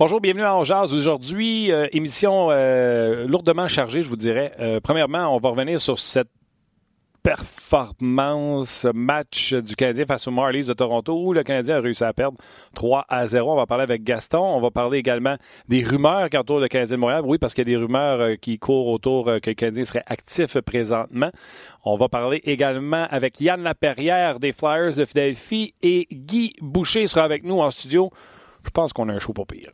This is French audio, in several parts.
Bonjour, bienvenue à Jazz. Aujourd'hui, euh, émission euh, lourdement chargée, je vous dirais. Euh, premièrement, on va revenir sur cette performance match du Canadien face aux Marlies de Toronto où le Canadien a réussi à perdre 3 à 0. On va parler avec Gaston. On va parler également des rumeurs qui entourent le Canadien de Montréal. Oui, parce qu'il y a des rumeurs qui courent autour que le Canadien serait actif présentement. On va parler également avec Yann Laperrière des Flyers de Philadelphie et Guy Boucher sera avec nous en studio. Je pense qu'on a un show pour pire.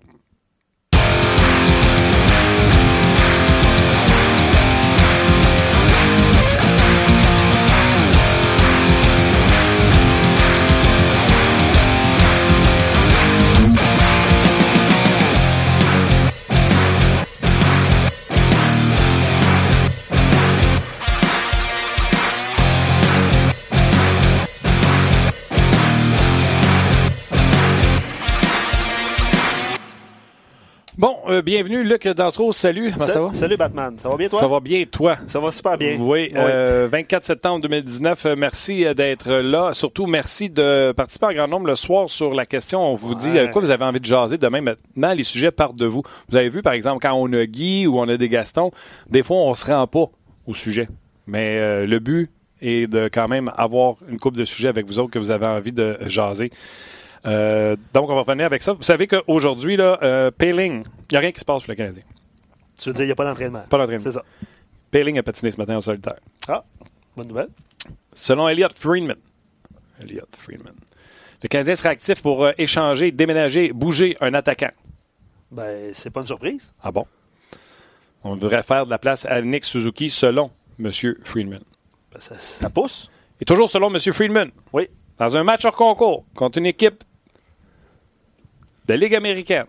Bon, euh, bienvenue Luc Dansereau, salut, comment ça va? Salut Batman, ça va bien toi? Ça va bien toi? Ça va super bien. Oui, Euh, 24 septembre 2019, euh, merci euh, d'être là. Surtout, merci de participer en grand nombre le soir sur la question. On vous dit euh, quoi vous avez envie de jaser demain? Maintenant, les sujets partent de vous. Vous avez vu, par exemple, quand on a Guy ou on a des Gastons, des fois, on se rend pas au sujet. Mais euh, le but est de quand même avoir une coupe de sujets avec vous autres que vous avez envie de jaser. Euh, donc, on va revenir avec ça. Vous savez qu'aujourd'hui, là, euh, Payling, il n'y a rien qui se passe pour le Canadien. Tu veux dire, il n'y a pas d'entraînement? Pas d'entraînement. C'est ça. Payling a patiné ce matin en solitaire. Ah, bonne nouvelle. Selon Elliot Friedman, Elliot Friedman, le Canadien serait actif pour euh, échanger, déménager, bouger un attaquant. Ben, c'est pas une surprise. Ah bon? On devrait faire de la place à Nick Suzuki selon M. Friedman. Ben, ça, ça pousse. Et toujours selon M. Friedman. Oui. Dans un match hors concours contre une équipe de Ligue américaine,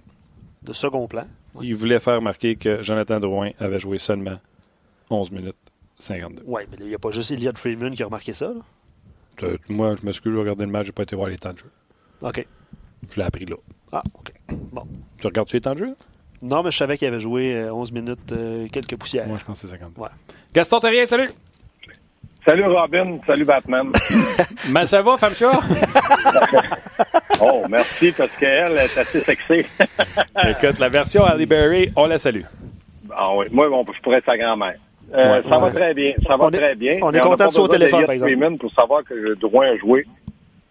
De second plan. il voulait faire remarquer que Jonathan Drouin avait joué seulement 11 minutes 52. Oui, mais il n'y a pas juste Elliot Freeman qui a remarqué ça. Là. Euh, Moi, je m'excuse, j'ai regardé le match, j'ai pas été voir les temps de jeu. OK. Je l'ai appris là. Ah, OK. Bon. Tu regardes-tu les temps de jeu? Non, mais je savais qu'il avait joué euh, 11 minutes, euh, quelques poussières. Moi, je pense que c'est 50. Ouais. Gaston Terrien, salut! Salut Robin, salut Batman. Mais ça va, femme chat? Oh, merci parce qu'elle est assez sexy. Écoute, la version Ali Berry, on la salue. Ah oui, moi, bon, je pourrais être sa grand-mère. Euh, Ouais. ça va très bien, ça va On est- très bien. on est content de sauter au besoin téléphone, d'Eliott par exemple. Freeman pour savoir que Drouin a joué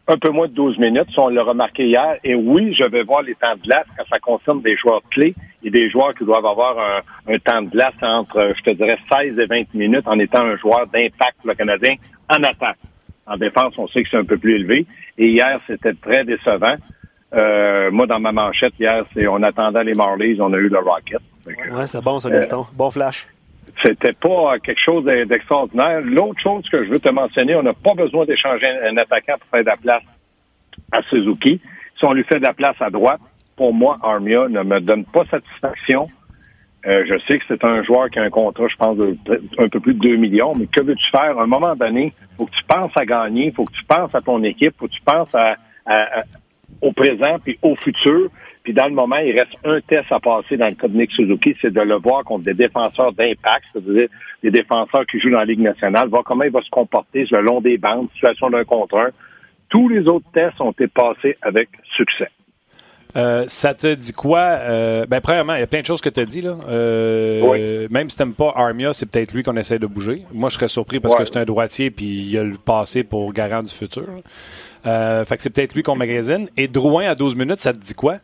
un peu moins de 12 minutes, si on l'a remarqué hier. Et oui, je vais voir les temps de glace quand ça concerne des joueurs clés et des joueurs qui doivent avoir un, un temps de glace entre, je te dirais, 16 et 20 minutes en étant un joueur d'impact pour le Canadien en attaque. En défense, on sait que c'est un peu plus élevé. Et hier, c'était très décevant. Euh, moi, dans ma manchette, hier, c'est on attendait les Marlies, on a eu le Rocket. Que, Ouais, c'était bon, ça, Gaston. Bon flash. c'était pas euh, quelque chose d'e- d'extraordinaire. L'autre chose que je veux te mentionner, on n'a pas besoin d'échanger un, un attaquant pour faire de la place à Suzuki. Si on lui fait de la place à droite, pour moi, Armia ne me donne pas satisfaction. Euh, je sais que c'est un joueur qui a un contrat, je pense, de un peu plus de 2 millions, mais que veux-tu faire? À un moment donné, faut que tu penses à gagner, faut que tu penses à ton équipe, faut que tu penses à, à- au présent puis au futur. Puis dans le moment, il reste un test à passer dans le cas de Nick Suzuki, c'est de le voir contre des défenseurs d'impact, c'est-à-dire des défenseurs qui jouent dans la Ligue nationale, voir comment il va se comporter le long des bandes, situation d'un contre un. Tous les autres tests ont été passés avec succès. Euh, ça te dit quoi? Euh, ben, premièrement, il y a plein de choses que tu as dit. Là. Euh, Oui. Même si tu pas Armia, c'est peut-être lui qu'on essaie de bouger. Moi, je serais surpris parce Ouais. que c'est un droitier puis il a le passé pour garant du futur. Euh, fait que c'est peut-être lui qu'on magasine. Et Drouin à 12 minutes, ça te dit quoi?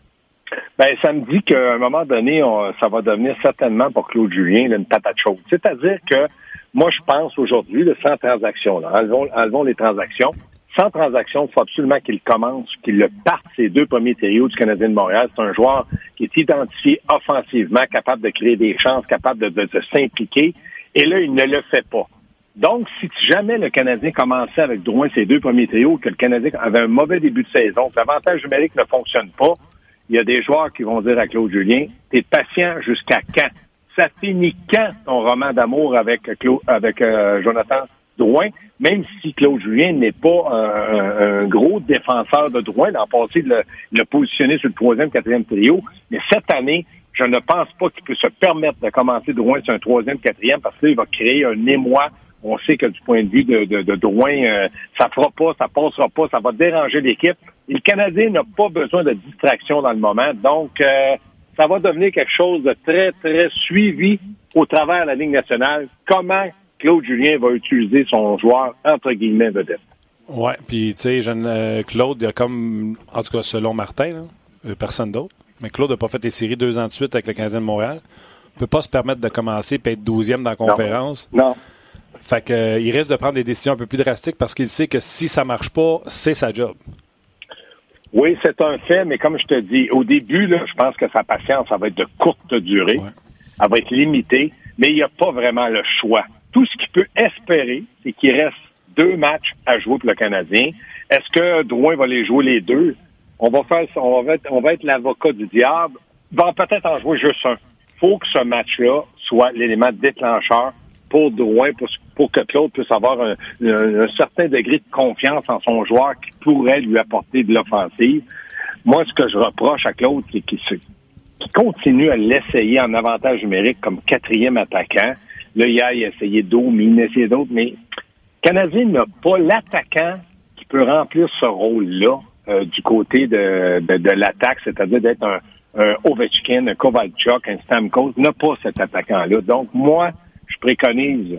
Ben, ça me dit qu'à un moment donné, on- ça va devenir certainement pour Claude Julien là, une patate chaude. C'est-à-dire que moi, je pense aujourd'hui, sans transaction, là, enlevons, enlevons les transactions. Sans transaction, il faut absolument qu'il commence, qu'il le parte ses deux premiers trios du Canadien de Montréal. C'est un joueur qui est identifié offensivement, capable de créer des chances, capable de s'impliquer. Et là, il ne le fait pas. Donc, si jamais le Canadien commençait avec Drouin ses deux premiers trios, que le Canadien avait un mauvais début de saison, que l'avantage numérique ne fonctionne pas, il y a des joueurs qui vont dire à Claude Julien, t'es patient jusqu'à quand? Ça finit quand ton roman d'amour avec Claude, avec euh, Jonathan? Drouin, même si Claude Julien n'est pas un, un- gros défenseur de Drouin, l'an passé, il l'a- il l'a positionné sur le troisième, quatrième trio, mais cette année, je ne pense pas qu'il peut se permettre de commencer Drouin sur un troisième, quatrième, parce que là, il va créer un émoi. On sait que du point de vue de, de, de Drouin, euh, ça fera pas, ça passera pas, ça va déranger l'équipe. Et le Canadien n'a pas besoin de distraction dans le moment, donc euh, ça va devenir quelque chose de très, très suivi au travers de la Ligue nationale. Comment Claude Julien va utiliser son joueur, entre guillemets, vedette. Ouais, puis tu sais, euh, Claude, il a comme, en tout cas selon Martin, euh, personne d'autre, mais Claude n'a pas fait les séries deux ans de suite avec le Canadien de Montréal. Il peut pas se permettre de commencer et être douzième dans la conférence. Non. Fait que, euh, il risque de prendre des décisions un peu plus drastiques parce qu'il sait que si ça marche pas, c'est sa job. Oui, c'est un fait, mais comme je te dis, au début, là, je pense que sa patience, ça va être de courte durée. Elle va être limitée, mais il n'y a pas vraiment le choix. Tout ce qu'il peut espérer, c'est qu'il reste deux matchs à jouer pour le Canadien. Est-ce que Drouin va les jouer les deux? On va faire, on va être, on va être l'avocat du diable. Va peut-être en jouer juste un. faut que ce match-là soit l'élément déclencheur pour Drouin, pour, que Claude puisse avoir un, certain degré de confiance en son joueur qui pourrait lui apporter de l'offensive. Moi, ce que je reproche à Claude, c'est qu'il continue à l'essayer en avantage numérique comme quatrième attaquant. Là, hier, il a essayé Domi, il a essayé d'autres, mais Canadien n'a pas l'attaquant qui peut remplir ce rôle-là euh, du côté de, de, l'attaque, c'est-à-dire d'être un, Ovechkin, un Kovalchuk, un Stamkos, n'a pas cet attaquant-là. Donc, moi, je préconise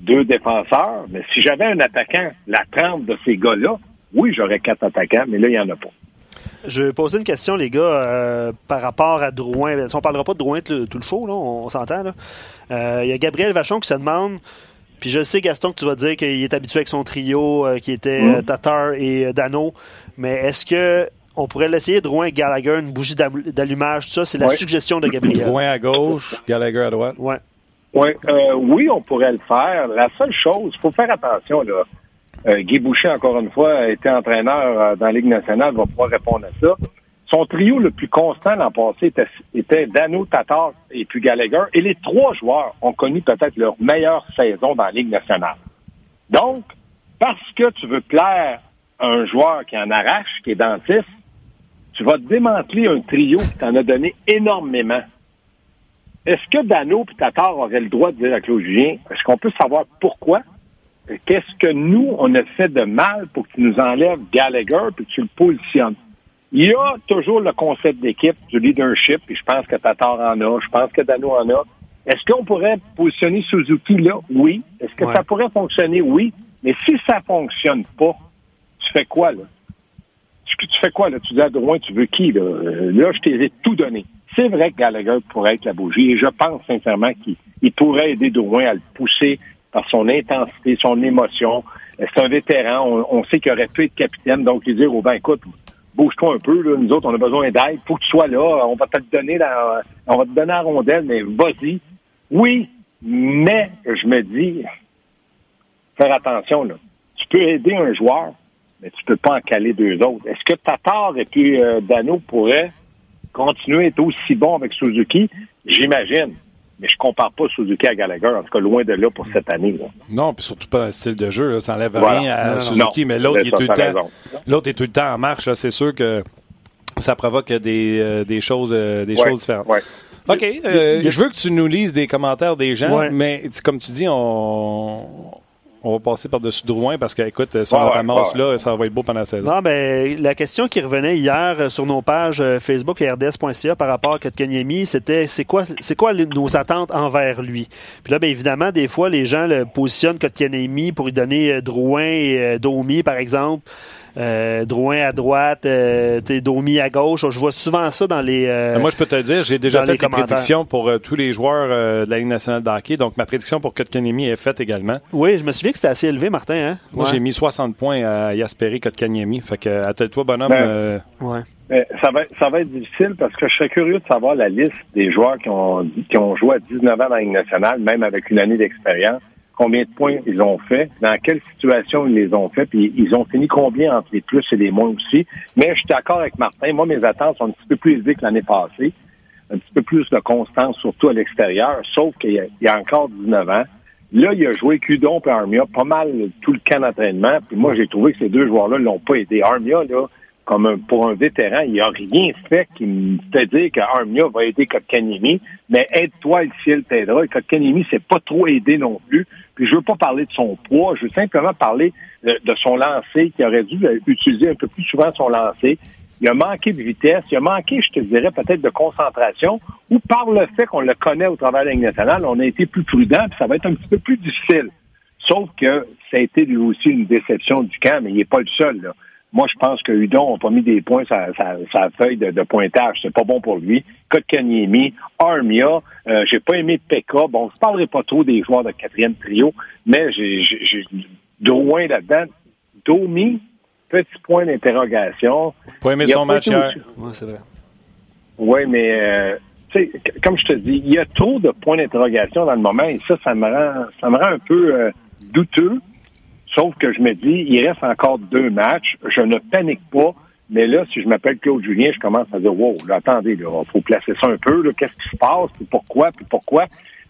deux défenseurs, mais si j'avais un attaquant, la trempe de ces gars-là, oui, j'aurais quatre attaquants, mais là, il n'y en a pas. Je vais poser une question, les gars, euh, par rapport à Drouin. On ne parlera pas de Drouin tout, le show, là, on, s'entend. Euh, il y a Gabriel Vachon qui se demande puis je sais, Gaston, que tu vas dire qu'il est habitué avec son trio euh, qui était mm. Tatar et Dano. Mais est-ce que on pourrait l'essayer, Drouin et Gallagher, une bougie d'allumage, tout ça? C'est la suggestion de Gabriel. Drouin à gauche, Gallagher à droite. Ouais. Ouais, euh, oui, on pourrait le faire. La seule chose, il faut faire attention, là. Euh, Guy Boucher, encore une fois, a été entraîneur euh, dans la Ligue nationale, va pouvoir répondre à ça. Son trio le plus constant l'an passé était, était, Dano, Tatar et puis Gallagher. Et les trois joueurs ont connu peut-être leur meilleure saison dans la Ligue nationale. Donc, parce que tu veux plaire à un joueur qui en arrache, qui est dentiste, tu vas démanteler un trio qui t'en a donné énormément. Est-ce que Dano et Tatar auraient le droit de dire à Claude Julien, est-ce qu'on peut savoir pourquoi? Qu'est-ce que nous, on a fait de mal pour que tu nous enlèves Gallagher et que tu le positionnes? Il y a toujours le concept d'équipe, du leadership, et je pense que Tatar en a, je pense que Dano en a. Est-ce qu'on pourrait positionner Suzuki là? Oui. Est-ce que ça pourrait fonctionner? Oui. Mais si ça fonctionne pas, tu fais quoi, là? Tu, fais quoi, là? Tu dis à Drouin, tu veux qui, là? Euh, là, je t'ai tout donné. C'est vrai que Gallagher pourrait être la bougie et je pense sincèrement qu'il pourrait aider Drouin à le pousser par son intensité, son émotion. C'est un vétéran, on, sait qu'il aurait pu être capitaine, donc lui dire, oh ben écoute, bouge-toi un peu, là, nous autres, on a besoin d'aide, faut que tu sois là, on va te donner la, on va te donner la rondelle, mais vas-y. Oui, mais je me dis, faire attention, là. Tu peux aider un joueur, mais tu peux pas en caler deux autres. Est-ce que Tatar et puis euh, Dano pourraient continuer à être aussi bon avec Suzuki, j'imagine. Mais je compare pas Suzuki à Gallagher, en tout cas loin de là pour cette année. Non, puis surtout pas un style de jeu. ça n'enlève rien à Suzuki, mais l'autre est, tout le temps, l'autre est tout le temps en marche. C'est sûr que ça provoque des, euh, des choses, euh, des choses différentes. OK. Euh, je veux que tu nous lises des commentaires des gens, mais comme tu dis, on, on va passer par-dessus Drouin parce que, écoute, si on ramasse là, ça va être beau pendant la saison. Non, ben, la question qui revenait hier euh, sur nos pages euh, Facebook et RDS.ca par rapport à Kotkaniemi, c'était c'est quoi, c'est quoi nos attentes envers lui? Puis là, bien évidemment, des fois, les gens le positionnent Kotkaniemi pour lui donner euh, Drouin et Domi, par exemple. Euh, Drouin à droite, euh, Domi à gauche. Je vois souvent ça dans les. Euh, Moi, je peux te dire, j'ai déjà fait des prédictions pour euh, tous les joueurs de la Ligue nationale de hockey. Donc, ma prédiction pour Kotkaniemi est faite également. Oui, je me souviens que c'était assez élevé, Martin. Hein? Moi, j'ai mis 60 points à Yasperi Kotkaniemi. Fait que, attelle-toi, bonhomme. Ben, ouais. ça, va, ça va être difficile parce que je serais curieux de savoir la liste des joueurs qui ont, qui ont joué à 19 ans dans la Ligue nationale, même avec une année d'expérience combien de points ils ont fait, dans quelle situation ils les ont fait, puis ils ont fini combien entre les plus et les moins aussi. Mais je suis d'accord avec Martin. Moi, mes attentes sont un petit peu plus élevées que l'année passée. Un petit peu plus de constance, surtout à l'extérieur, sauf qu'il y, a encore 19 ans. Là, il a joué Cudon et Armia pas mal tout le camp d'entraînement. Puis moi, j'ai trouvé que ces deux joueurs-là l'ont pas aidé. Armia, là, comme pour un vétéran, il n'a rien fait qui me fait dire qu'Armia va aider Kotkaniemi, mais aide-toi, le ciel t'aidera. Et Kotkaniemi s'est pas trop aidé non plus. Puis je veux pas parler de son poids, je veux simplement parler de, son lancer, qui aurait dû utiliser un peu plus souvent son lancer. il a manqué de vitesse, il a manqué, je te dirais, peut-être de concentration, ou par le fait qu'on le connaît au travers de la nationale, on a été plus prudent, puis ça va être un petit peu plus difficile. Sauf que ça a été lui aussi une déception du camp, mais il n'est pas le seul. Là. Moi, je pense que Hudon n'a pas mis des points sur sa, feuille de, pointage. C'est pas bon pour lui. Kotkaniemi, Armia, euh, j'ai pas aimé Pekka. Bon, je parlerai pas trop des joueurs de quatrième trio, mais j'ai Drouin là-dedans. Domi, petit point d'interrogation. Pas aimé son match hier. Oui, c'est vrai. Oui, mais euh, comme je te dis, il y a trop de points d'interrogation dans le moment et ça, ça me rend, ça me rend un peu euh, douteux. Sauf que je me dis, il reste encore deux matchs. Je ne panique pas. Mais là, si je m'appelle Claude Julien, je commence à dire, wow, attendez, il faut placer ça un peu. Qu'est-ce qui se passe? Puis pourquoi? Puis pourquoi?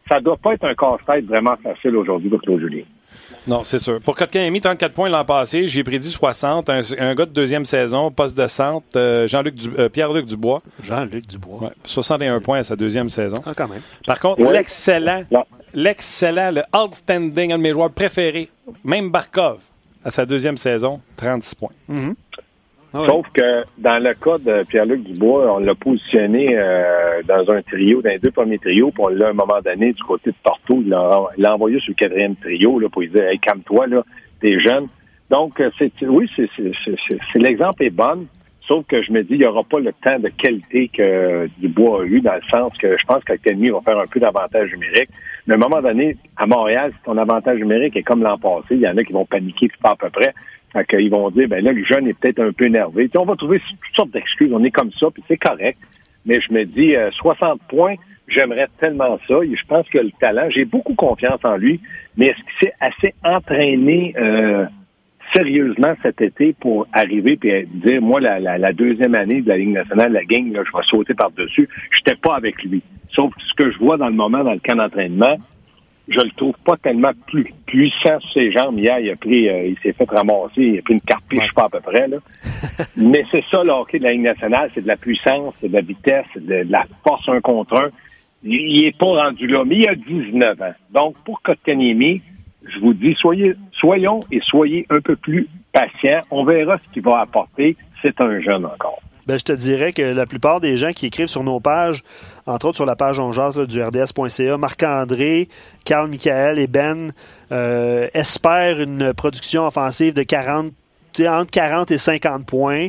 Ça doit pas être un casse-tête vraiment facile aujourd'hui pour Claude Julien. Non, c'est sûr. Pour mis 34 points l'an passé. J'ai prédit 60. Un, gars de deuxième saison, poste de centre, euh, Jean-Luc euh, Pierre-Luc Dubois. Jean-Luc Dubois. 61 points à sa deuxième saison. Ah, quand même. Par contre, l'excellent, l'excellent, le outstanding, un de mes joueurs préférés, même Barkov, à sa deuxième saison, 36 points. Mm-hmm. Ah Sauf que dans le cas de Pierre-Luc Dubois, on l'a positionné euh, dans un trio, dans les deux premiers trios, puis on l'a à un moment donné du côté de Porto, il l'a envoyé sur le quatrième trio là, pour lui dire Hey, calme-toi, là, t'es jeune. Donc, euh, c'est oui, c'est l'exemple est bon, sauf que je me dis, il n'y aura pas le temps de qualité que Dubois a eu, dans le sens que je pense qu'Académie va faire un peu d'avantage numérique. Mais à un moment donné, à Montréal, si ton avantage numérique est comme l'an passé, il y en a qui vont paniquer, pas à peu près. Fait qu'ils vont dire, ben là, le jeune est peut-être un peu énervé. on va trouver toutes sortes d'excuses. On est comme ça, puis c'est correct. Mais je me dis, 60 euh, points, j'aimerais tellement ça. Et je pense que le talent, j'ai beaucoup confiance en lui. Mais est-ce qu'il s'est assez entraîné euh, sérieusement cet été pour arriver et dire, moi, la, deuxième année de la Ligue nationale, la gang, là, je vais sauter par-dessus. Je n'étais pas avec lui. Sauf ce que je vois dans le moment, dans le camp d'entraînement, je le trouve pas tellement plus puissant sur ses jambes. Hier, il a pris, euh, il s'est fait ramasser, il a pris une carte je pas à peu près, là. Mais c'est ça, le hockey de la Ligue nationale, c'est de la puissance, c'est de la vitesse, c'est de, la force un contre un. Il, est pas rendu là, mais il a 19 ans. Donc, pour Kotkaniemi, je vous dis, soyez, soyons et soyez un peu plus patients. On verra ce qu'il va apporter. C'est un jeune encore. Ben, je te dirais que la plupart des gens qui écrivent sur nos pages, entre autres sur la page On du RDS.ca, Marc-André, Carl Michael et Ben euh, espèrent une production offensive de 40, entre 40 et 50 points.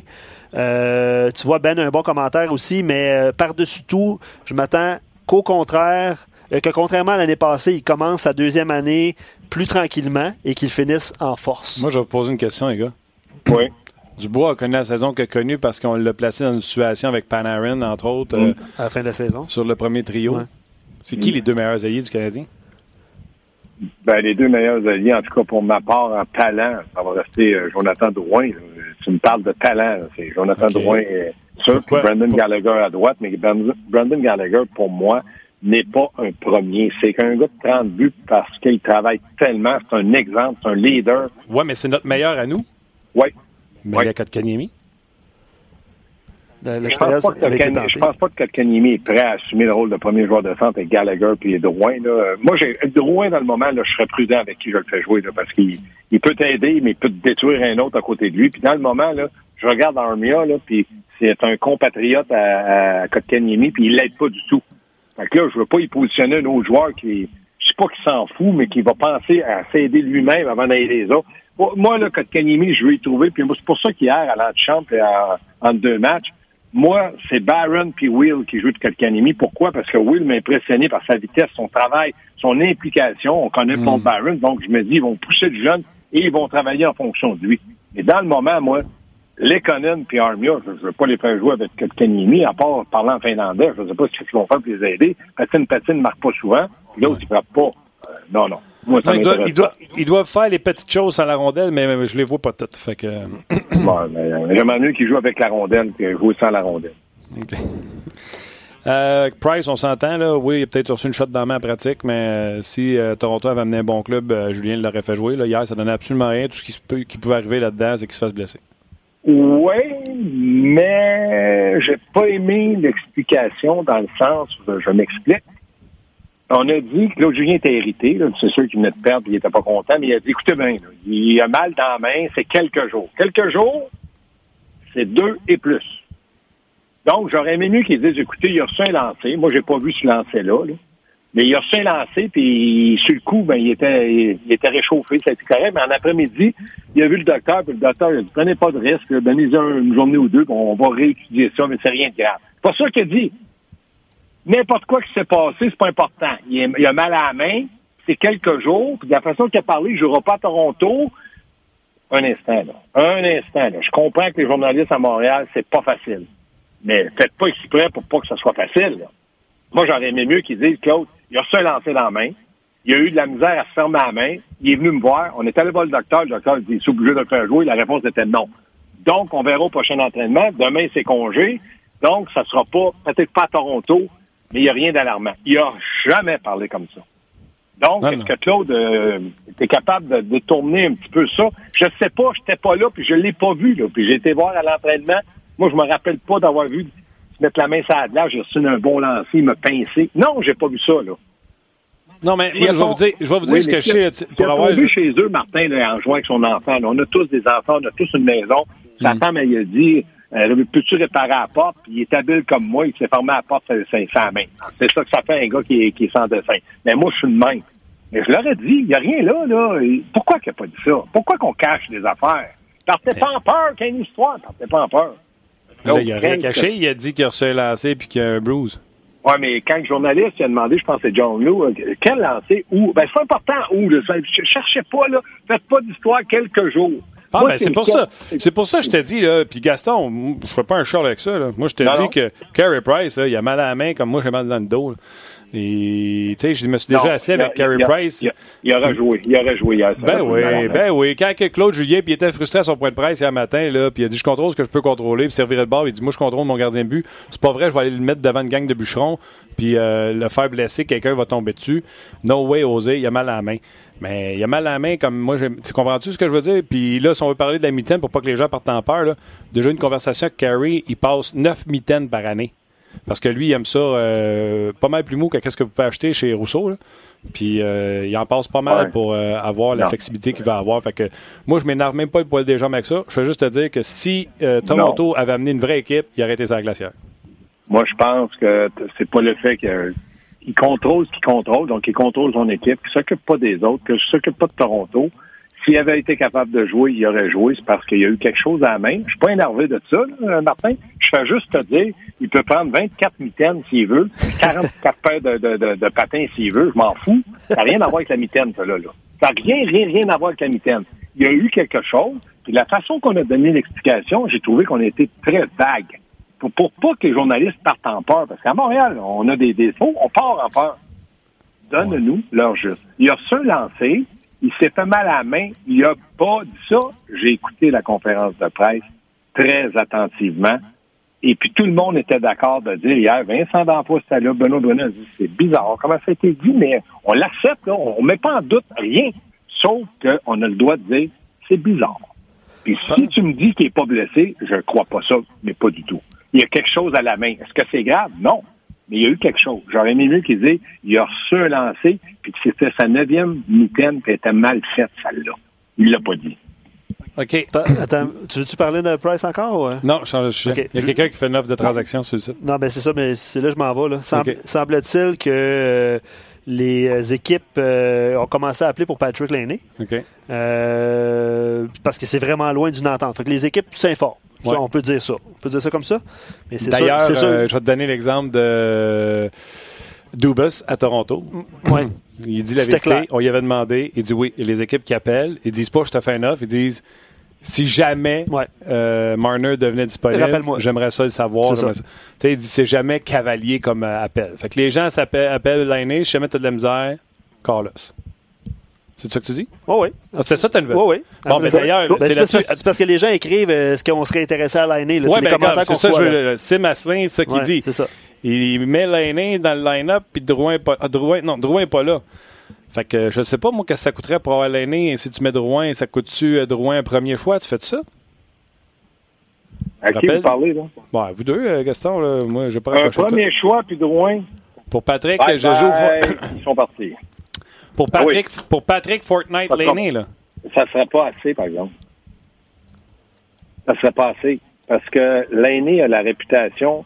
Euh, tu vois, Ben un bon commentaire aussi, mais euh, par-dessus tout, je m'attends qu'au contraire, que contrairement à l'année passée, il commence sa deuxième année plus tranquillement et qu'il finisse en force. Moi, je vais vous poser une question, les gars. Oui. Dubois a connu la saison qu'il a connue parce qu'on l'a placé dans une situation avec Panarin, entre autres. Mm. Euh, à la fin de la saison. Sur le premier trio. C'est qui mm. les deux meilleurs alliés du Canadien? Ben, les deux meilleurs alliés, en tout cas pour ma part, en talent, ça va rester euh, Jonathan Drouin. Tu me parles de talent. C'est Jonathan Drouin, sûr, puis Brandon Gallagher à droite, mais Brandon Gallagher, pour moi, n'est pas un premier. C'est qu'un gars de 30 buts parce qu'il travaille tellement. C'est un exemple, c'est un leader. Ouais, mais c'est notre meilleur à nous. Oui, mais il y a Kotkaniemi? Je ne pense pas que Kotkaniemi est prêt à assumer le rôle de premier joueur de centre avec Gallagher et Drouin. Là. Moi, j'ai Drouin, dans le moment, là, je serais prudent avec qui je le fais jouer là, parce qu'il il peut t'aider, mais il peut te détruire un autre à côté de lui. Puis dans le moment, là, je regarde Armia, là, puis c'est un compatriote à, à Kotkaniemi, puis il l'aide pas du tout. Fait que là, je veux pas y positionner un autre joueur qui, je sais pas qu'il s'en fout, mais qui va penser à s'aider lui-même avant d'aider les autres. Moi, là, Kotkaniemi, je veux y trouver. Puis c'est pour ça qu'hier, à l'antichambre, en, en deux matchs, moi, c'est Barron puis Will qui jouent de Kotkaniemi. Pourquoi? Parce que Will m'a impressionné par sa vitesse, son travail, son implication. On connaît mm. Baron, donc je me dis, ils vont pousser le jeune et ils vont travailler en fonction de lui. Et dans le moment, moi, Lekonen puis Armia, je ne veux pas les faire jouer avec Kotkaniemi, à part parler en finlandais. Je ne sais pas ce qu'ils vont faire pour les aider. Patine, patine ne marque pas souvent. L'autre, il ne frappe pas. Euh, non, non ils, doivent, faire les petites choses à la rondelle, mais, je les vois pas toutes. Fait que... bon, J'aimerais mieux qu'ils jouent avec la rondelle que jouer sans la rondelle. Euh, Price, on s'entend, là. Oui, il a peut-être reçu une shot dans la main pratique, mais euh, si euh, Toronto avait amené un bon club, Julien l'aurait fait jouer. Là. Hier, ça donnait absolument rien. Tout ce qui, peut, qui pouvait arriver là-dedans, c'est qu'il se fasse blesser. Oui, mais j'ai pas aimé l'explication dans le sens, je m'explique. On a dit que Claude Julien était hérité. C'est sûr qu'il venait de perdre il n'était pas content, mais il a dit écoutez bien, il a mal dans la main, c'est quelques jours. Quelques jours, c'est deux et plus. Donc, j'aurais aimé mieux qu'ils disent, écoutez, il a reçu un lancé. Moi, j'ai pas vu ce lancer-là. Mais il a un lancé, puis sur le coup, ben, il était, il, était réchauffé, ça a été correct. Mais en après-midi, il a vu le docteur, puis le docteur il a dit, prenez pas de risque, donnez-en une journée ou deux, on va réétudier ça, mais c'est rien de grave. C'est pas ça qu'il a dit. N'importe quoi qui s'est passé, c'est pas important. Il, a mal à la main, c'est quelques jours, puis de la façon qu'il a parlé, il jouera pas à Toronto. Un instant, là. Un instant, là. Je comprends que les journalistes à Montréal, c'est pas facile. Mais faites pas exprès pour pas que ce soit facile. Moi, j'aurais aimé mieux qu'ils disent, Claude, il a reçu un lancer dans la main. Il a eu de la misère à se fermer la main. Il est venu me voir. On est allé voir le docteur. Le docteur dit, est obligé de faire jouer. La réponse était non. Donc, on verra au prochain entraînement. Demain, c'est congé. Donc, ça sera pas, peut-être pas à Toronto, mais il n'y a rien d'alarmant. Il n'a jamais parlé comme ça. Donc, est-ce que Claude euh, était capable de détourner un petit peu ça? Je sais pas, je n'étais pas là, puis je l'ai pas vu, là. Puis j'ai été voir à l'entraînement. Moi, je me rappelle pas d'avoir vu se mettre la main sur la glace, j'ai reçu un bon lancer, il m'a pincé. Non, j'ai pas vu ça, là. Non, mais moi, je vais vous dire, je vais vous dire ce que je sais. Pour avoir vu chez eux, Martin, là, en jouant avec son enfant. on a tous des enfants, on a tous une maison. Sa mm. femme, elle a dit, euh, peux-tu réparer la porte? Puis il est habile comme moi, il s'est formé à la porte sans main. C'est ça que ça fait un gars qui est, qui est sans dessin. Mais moi, je suis le même. Mais je leur ai dit, il n'y a rien là, là. Pourquoi qu'il n'a pas dit ça? Pourquoi qu'on cache des affaires? Partez pas en peur qu'il y ait une histoire. Partez pas en peur. Là, il a rien caché, il a dit qu'il a reçu un lancé puis qu'il y a un bruise. Oui, mais quand le journaliste a demandé, je pense que c'est John Lou, euh, quel lancé, où? Ben, c'est important où, là. Cherchez pas, là. Faites pas d'histoire quelques jours. Ah, ben, c'est pour ça. C'est pour ça que je te dis, là. Puis Gaston, je fais pas un short avec ça, là. Moi, je te dis que Carey Price, là, il a mal à la main comme moi, j'ai mal dans le dos, Et, tu sais, je me suis déjà assis avec Carey Price. Il, il, aurait joué. Il aurait joué hier. Ben oui, ben oui. Quand Claude Julien, puis il était frustré à son point de presse hier matin, là, puis il a dit, je contrôle ce que je peux contrôler, puis servir le bord. Il dit, moi, je contrôle mon gardien de but. C'est pas vrai, je vais aller le mettre devant une gang de bûcherons, puis euh, le faire blesser, quelqu'un va tomber dessus. No way, oser, il a mal à la main. Mais il a mal à la main, comme moi, tu comprends-tu ce que je veux dire? Puis là, si on veut parler de la mitaine pour pas que les gens partent en peur, là, déjà une conversation avec Carrie, il passe neuf mitaines par année. Parce que lui, il aime ça euh, pas mal plus mou que ce que vous pouvez acheter chez Rousseau. Puis euh, il en passe pas mal pour euh, avoir la flexibilité qu'il va avoir. Fait que moi, je m'énerve même pas le poil des jambes avec ça. Je veux juste te dire que si Toronto avait amené une vraie équipe, il aurait été sur la glacière. Moi, je pense que c'est pas le fait qu'il contrôle ce qu'il contrôle, donc il contrôle son équipe, qu'il s'occupe pas des autres, qu'il s'occupe pas de Toronto. S'il avait été capable de jouer, il aurait joué. C'est parce qu'il y a eu quelque chose à la main. Je suis pas énervé de ça, Martin. Je fais juste te dire, il peut prendre 24 mitaines s'il veut, 44 paires de, de, de, patins s'il veut. Je m'en fous. Ça n'a rien à voir avec la mitaine, ça, là. là. Ça n'a rien, rien, rien à voir avec la mitaine. Il y a eu quelque chose. Puis la façon qu'on a donné l'explication, j'ai trouvé qu'on a été très vague. Pour, pour pas que les journalistes partent en peur. Parce qu'à Montréal, on a des défauts, on part en peur. Donne-nous leur juste. Il a se lancé, il s'est fait mal à la main. Il a pas dit ça. J'ai écouté la conférence de presse très attentivement. Et puis tout le monde était d'accord de dire hier, Vincent D'Anfois, c'était là, Benoît Douanet a dit c'est bizarre comment ça a été dit, mais on l'accepte, on ne met pas en doute rien, sauf qu'on a le droit de dire c'est bizarre. Puis si tu me dis qu'il n'est pas blessé, je ne crois pas ça, mais pas du tout. Il y a quelque chose à la main. Est-ce que c'est grave? Non mais il y a eu quelque chose. J'aurais aimé mieux qu'il dise, il a reçu un lancer, puis que c'était sa neuvième mitaine, qui était mal faite, celle-là. Il l'a pas dit. OK. Attends, tu veux-tu parler de Price encore? Ou... Non, je change Il y a quelqu'un qui fait une offre de transaction sur le site. Non, ben c'est ça, mais c'est là que je m'en vais. Là. Semble-t-il que euh, les euh, équipes euh, ont commencé à appeler pour Patrick Laney. OK. parce que c'est vraiment loin d'une entente. Fait que les équipes s'informent. On peut dire ça. On peut dire ça comme ça. D'ailleurs, euh, je vais te donner l'exemple de Dubas à Toronto. Ouais. Il dit la vérité. On y avait demandé. Il dit oui. Et les équipes qui appellent, ils disent pas je te fais un offre. Ils disent si jamais euh, Marner devenait disponible, j'aimerais ça le savoir. Il dit c'est jamais cavalier comme euh, appel. Fait que les gens appellent l'année, si jamais tu de la misère, Carlos. C'est ça que tu dis? Oh oui. Ah, c'est ça ta nouvelle? Oui, oui. Bon, mais d'ailleurs, ben, c'est parce, que les gens écrivent euh, ce qu'on serait intéressé à l'année. Oui, ben, c'est ça, je veux, Sim Asselin, c'est ça qu'il dit. C'est ça. Il met l'année dans le line-up, puis Drouin, pas, ah, Drouin, non, Drouin n'est pas là. Fait que je sais pas, moi, qu'est-ce que ça coûterait pour avoir l'année. Si tu mets Drouin, ça coûte-tu euh, Drouin premier choix? Tu fais ça? À qui vous parlez, là? Bon, vous deux, euh, Gaston, là, moi, je pas Un premier choix, puis Drouin? Pour Patrick, je joue. Ils sont partis. Pour Patrick, pour Patrick Fortnite l'aîné, là. Ça ne serait pas assez, par exemple. Ça ne serait pas assez. Parce que l'aîné a la réputation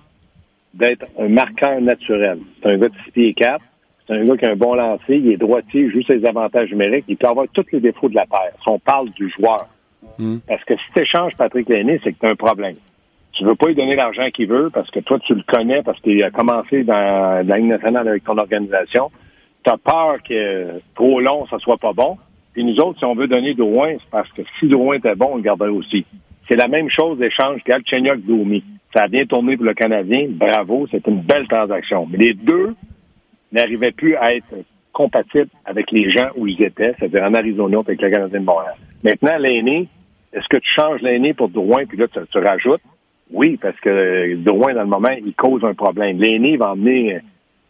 d'être un marqueur naturel. C'est un gars de 6 pieds 4. C'est un gars qui a un bon lancer. Il est droitier, il joue ses avantages numériques. Il peut avoir tous les défauts de la terre. Si on parle du joueur. Hmm. Parce que si tu échanges Patrick Lainé, c'est que tu as un problème. Tu veux pas lui donner l'argent qu'il veut parce que toi, tu le connais parce qu'il a commencé dans la Ligue nationale avec ton organisation. Tu peur que trop long, ça soit pas bon. Puis nous autres, si on veut donner Drouin, c'est parce que si Drouin était bon, on le garderait aussi. C'est la même chose d'échange qu'Alchenyok Doumi. Ça a bien tourné pour le Canadien. Bravo, c'est une belle transaction. Mais les deux n'arrivaient plus à être compatibles avec les gens où ils étaient, c'est-à-dire en Arizona avec le Canadien de Montréal. Maintenant, l'aîné, est-ce que tu changes l'aîné pour Drouin, puis là, tu, tu rajoutes? Oui, parce que Drouin, dans le moment, il cause un problème. L'aîné va emmener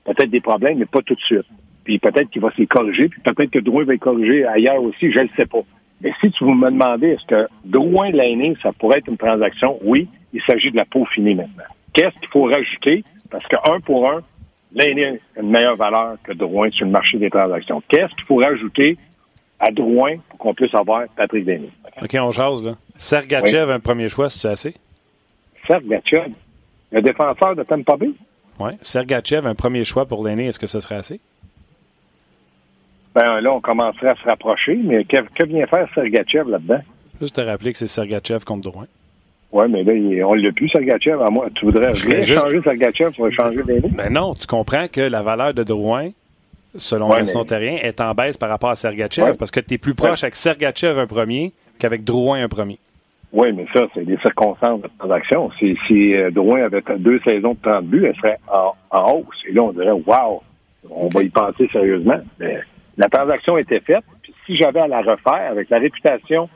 peut-être des problèmes, mais pas tout de suite puis peut-être qu'il va s'y corriger, puis peut-être que Drouin va y corriger ailleurs aussi, je ne le sais pas. Mais si tu vous me demandez, est-ce que Drouin l'année, ça pourrait être une transaction? Oui, il s'agit de la peaufiner maintenant. Qu'est-ce qu'il faut rajouter? Parce que un pour un, l'année a une meilleure valeur que Drouin sur le marché des transactions. Qu'est-ce qu'il faut rajouter à Drouin pour qu'on puisse avoir Patrick Denis? OK, on jase, là. Sergachev, un premier choix, c'est assez? Sergachev, le défenseur de Tampa Bay? Oui. Sergachev, un premier choix pour l'année, est-ce que ce serait assez? Ben là, on commencerait à se rapprocher. Mais que, vient faire Sergachev là-dedans? Juste te rappeler que c'est Sergachev contre Drouin. Oui, mais là, on ne l'a plus, Sergachev. À moi, tu voudrais rien changer Sergachev pour changer des Mais ben non, tu comprends que la valeur de Drouin, selon ouais, son terrien, est en baisse par rapport à Sergachev parce que tu es plus proche avec Sergachev un premier qu'avec Drouin un premier. Oui, mais ça, c'est des circonstances de transaction. Si, si euh, Drouin avait deux saisons de 30 buts, elle serait en, hausse. Et là, on dirait, wow, on va y penser sérieusement. Mais la transaction était faite, puis si j'avais à la refaire avec la réputation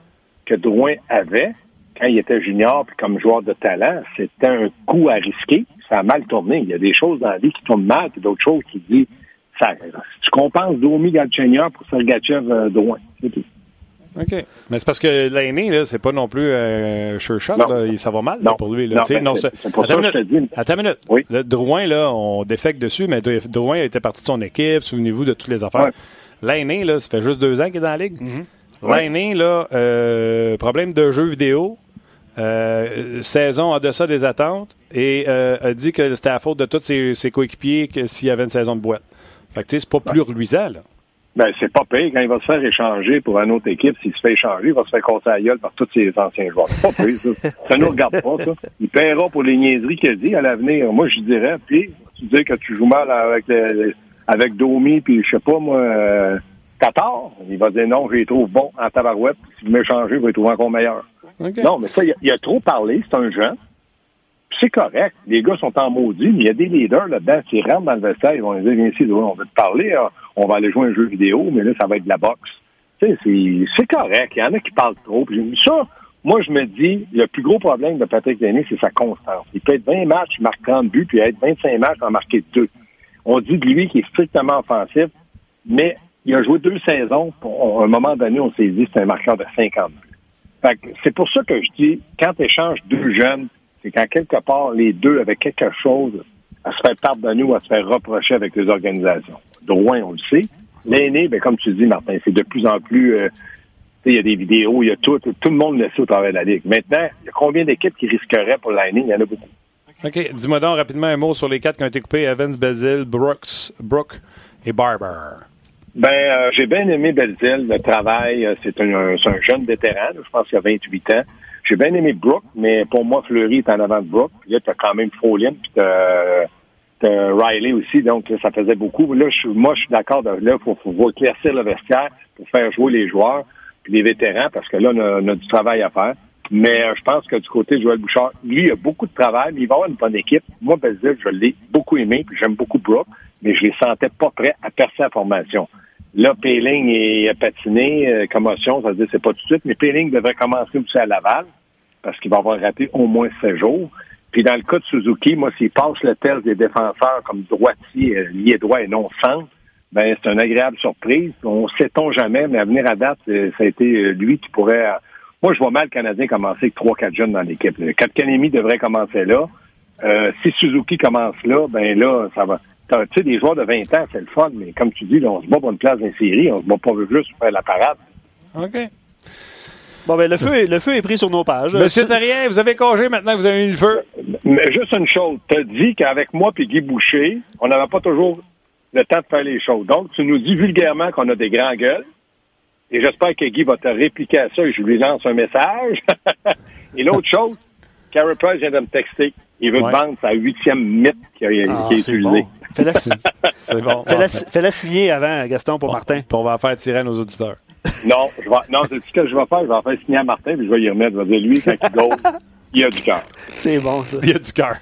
que Drouin avait quand il était junior puis comme joueur de talent, c'était un coup à risquer. Ça a mal tourné. Il y a des choses dans la vie qui tournent mal, puis d'autres choses qui disent ça. Tu compenses Domi Galchenyuk pour Sergachev euh, Drouin. C'est tout. OK. Mais c'est parce que l'aîné, là, c'est pas non plus euh, sure shot, là. ça va mal pour lui. Là. Non, c'est, pour ça minute. je Attends une minute. Oui. Le Drouin, là, on défecte dessus, mais Drouin était parti de son équipe, souvenez-vous de toutes les affaires. L'année, là, ça fait juste deux ans qu'il est dans la ligue. Mm là, euh, problème de jeu vidéo, euh, saison en deçà des attentes, et euh, a dit que c'était à faute de tous ses, coéquipiers que s'il y avait une saison de boîte. Fait que, tu sais, c'est pas plus reluisant, là. Ben, c'est pas pire. Quand il va se faire échanger pour une autre équipe, s'il se fait échanger, il va se faire compter à gueule par tous ses anciens joueurs. C'est pas pire, ça. Ça nous regarde pas, ça. Il paiera pour les niaiseries qu'il dit à l'avenir. Moi, je dirais, puis, tu dis que tu joues mal avec les avec Domi, puis je sais pas, moi, euh, il va dire non, je les trouve bons en tabarouette. Si vous m'échangez, vous les trouvez encore meilleurs. Non, mais ça, il a, trop parlé, c'est un jeune. C'est correct. Les gars sont en maudit, mais il y a des leaders là-dedans qui rentrent dans le vestiaire, ils vont dire, viens ici, on va te parler, hein. on va aller jouer un jeu vidéo, mais là, ça va être de la boxe. C'est correct. Il y en a qui parlent trop. Puis ça, moi, je me dis, le plus gros problème de Patrick Denis, c'est sa constance. Il peut être 20 matchs, il marque 30 buts, puis être 25 matchs, en marquer 2. On dit de lui qu'il est strictement offensif, mais il a joué deux saisons. à un moment donné, on s'est dit c'est un marqueur de 50 buts. c'est pour ça que je dis, quand tu échanges deux jeunes, c'est quand quelque part les deux avaient quelque chose à se faire pardonner ou à se faire reprocher avec les organisations. Drouin, on le sait. L'aîné, ben, comme tu dis, Martin, c'est de plus en plus... Euh, il y a des vidéos, il y a tout. Tout le monde le sait au travers de la Ligue. Maintenant, il y a combien d'équipes qui risqueraient pour l'aîné? Il y en a beaucoup. OK. Dis-moi donc rapidement un mot sur les quatre qui ont été coupés Evans, Belzil, Brooks, Brooke et Barber. Ben, euh, j'ai bien aimé Belzil, le travail. Euh, c'est un, un, jeune vétéran, je pense qu'il a 28 ans. J'ai bien aimé Brooke, mais pour moi, Fleury est en avant de Brooke. Là, tu as quand même Folin, puis tu Riley aussi, donc ça faisait beaucoup. Là, moi, je suis d'accord. Là, il faut, faut, éclaircir le vestiaire pour faire jouer les joueurs puis les vétérans, parce que là, on a du travail à faire. Mais euh, je pense que du côté de Joël Bouchard, lui, il a beaucoup de travail, il va avoir une bonne équipe. Moi, Belzil, je l'ai beaucoup aimé, puis j'aime beaucoup Brooke, mais je les sentais pas prêts à percer la formation. Là, Péling est patiné, euh, commotion, ça veut dire c'est pas tout de suite, mais Péling devrait commencer aussi à Laval, parce qu'il va avoir raté au moins 16 jours. Puis dans le cas de Suzuki, moi, s'il passe le test des défenseurs comme droitier, euh, lié droit et non centre, ben c'est une agréable surprise. On sait-on jamais, mais à venir à date, euh, ça a été lui qui pourrait moi, je vois mal le Canadien commencer avec trois, quatre jeunes dans l'équipe. Kanemi devrait commencer là. Euh, si Suzuki commence là, ben là, ça va. Tu sais, des joueurs de 20 ans, c'est le fun, mais comme tu dis, on se bat pour une place dans série, on se bat pas juste pour faire la parade. OK. Bon, ben, le feu, est, le feu est pris sur nos pages. Monsieur Terrien, vous avez congé maintenant que vous avez mis le feu. Mais juste une chose, t'as dit qu'avec moi et Guy Boucher, on n'avait pas toujours le temps de faire les choses. Donc, tu nous dis vulgairement qu'on a des grands gueules. Et j'espère que Guy va te répliquer à ça et je lui lance un message. et l'autre chose, Carey Price vient de me texter. Il veut Ouais. vendre sa huitième mythe qui, a- qui Ah, est c'est utilisée. bon. Fais-la C'est bon. fais-la- fais-la signer avant, Gaston, pour Martin. Puis on va en faire tirer à nos auditeurs. Non, je vais, non, c'est ce que je vais faire. Je vais en faire signer à Martin puis je vais y remettre. Je vais dire, lui, quand il goal, il a du cœur. C'est bon, ça. Il a du cœur.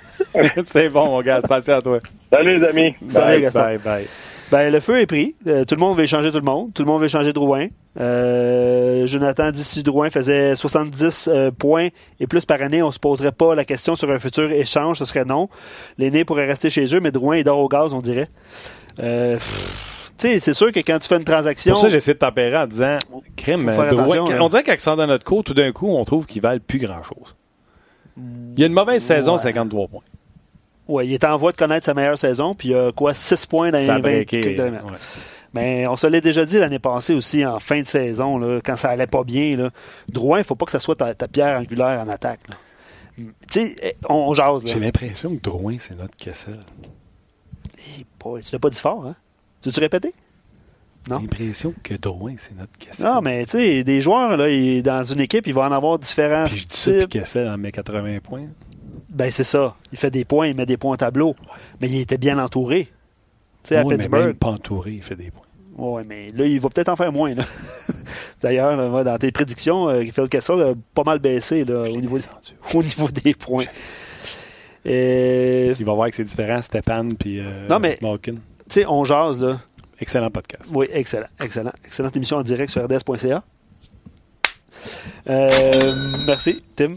c'est bon, mon gars. Attention à toi. Salut, les amis. Salut, Bye. Gaston. Bye, bye. Ben, le feu est pris. Euh, tout le monde veut échanger tout le monde. Tout le monde veut échanger Drouin. Euh, Jonathan dit si Drouin faisait 70 euh, points et plus par année, on se poserait pas la question sur un futur échange. Ce serait non. L'aîné pourrait rester chez eux, mais Drouin, il dort au gaz, on dirait. Euh, pff, tu sais, c'est sûr que quand tu fais une transaction... Pour ça, j'essaie de tempérer en disant crime, Drouin, là. on dirait qu'accent dans notre cours, tout d'un coup, on trouve qu'ils valent plus grand-chose. Il y a une mauvaise saison, Ouais. 53 points. Ouais, il est en voie de connaître sa meilleure saison, puis il a quoi, 6 points dans les Ça a 20 breaké. quelques dernières. ouais. Mais on se l'est déjà dit l'année passée aussi, en fin de saison, là, quand ça allait pas bien. Là. Drouin, il faut pas que ça soit ta, ta pierre angulaire en attaque. Tu sais, eh, on, on jase. J'ai l'impression que Drouin, c'est notre Kessel. Eh, boy, tu l'as pas dit fort, hein? Tu veux-tu répéter? J'ai l'impression que Drouin, c'est notre Kessel. Non, mais tu sais, des joueurs, là, il- dans une équipe, il va en avoir différents Puis je dis ça, puis. Kessel en met 80 points. Ben, c'est ça. Il fait des points, il met des points au tableau. Mais il était bien entouré. Tu sais, à Oui, mais même pas entouré, il fait des points. Ouais, mais là, il va peut-être en faire moins. D'ailleurs, moi, dans tes prédictions, euh, Phil Kessel a pas mal baissé là, au, niveau, Descendu. au niveau des points. Et, Il va voir que c'est différent, Stépan puis euh, Non, mais- Malkin. tu sais, on jase, là. Excellent podcast. Oui, excellent, excellent. Excellente émission en direct sur rds.ca. Euh, merci, Tim,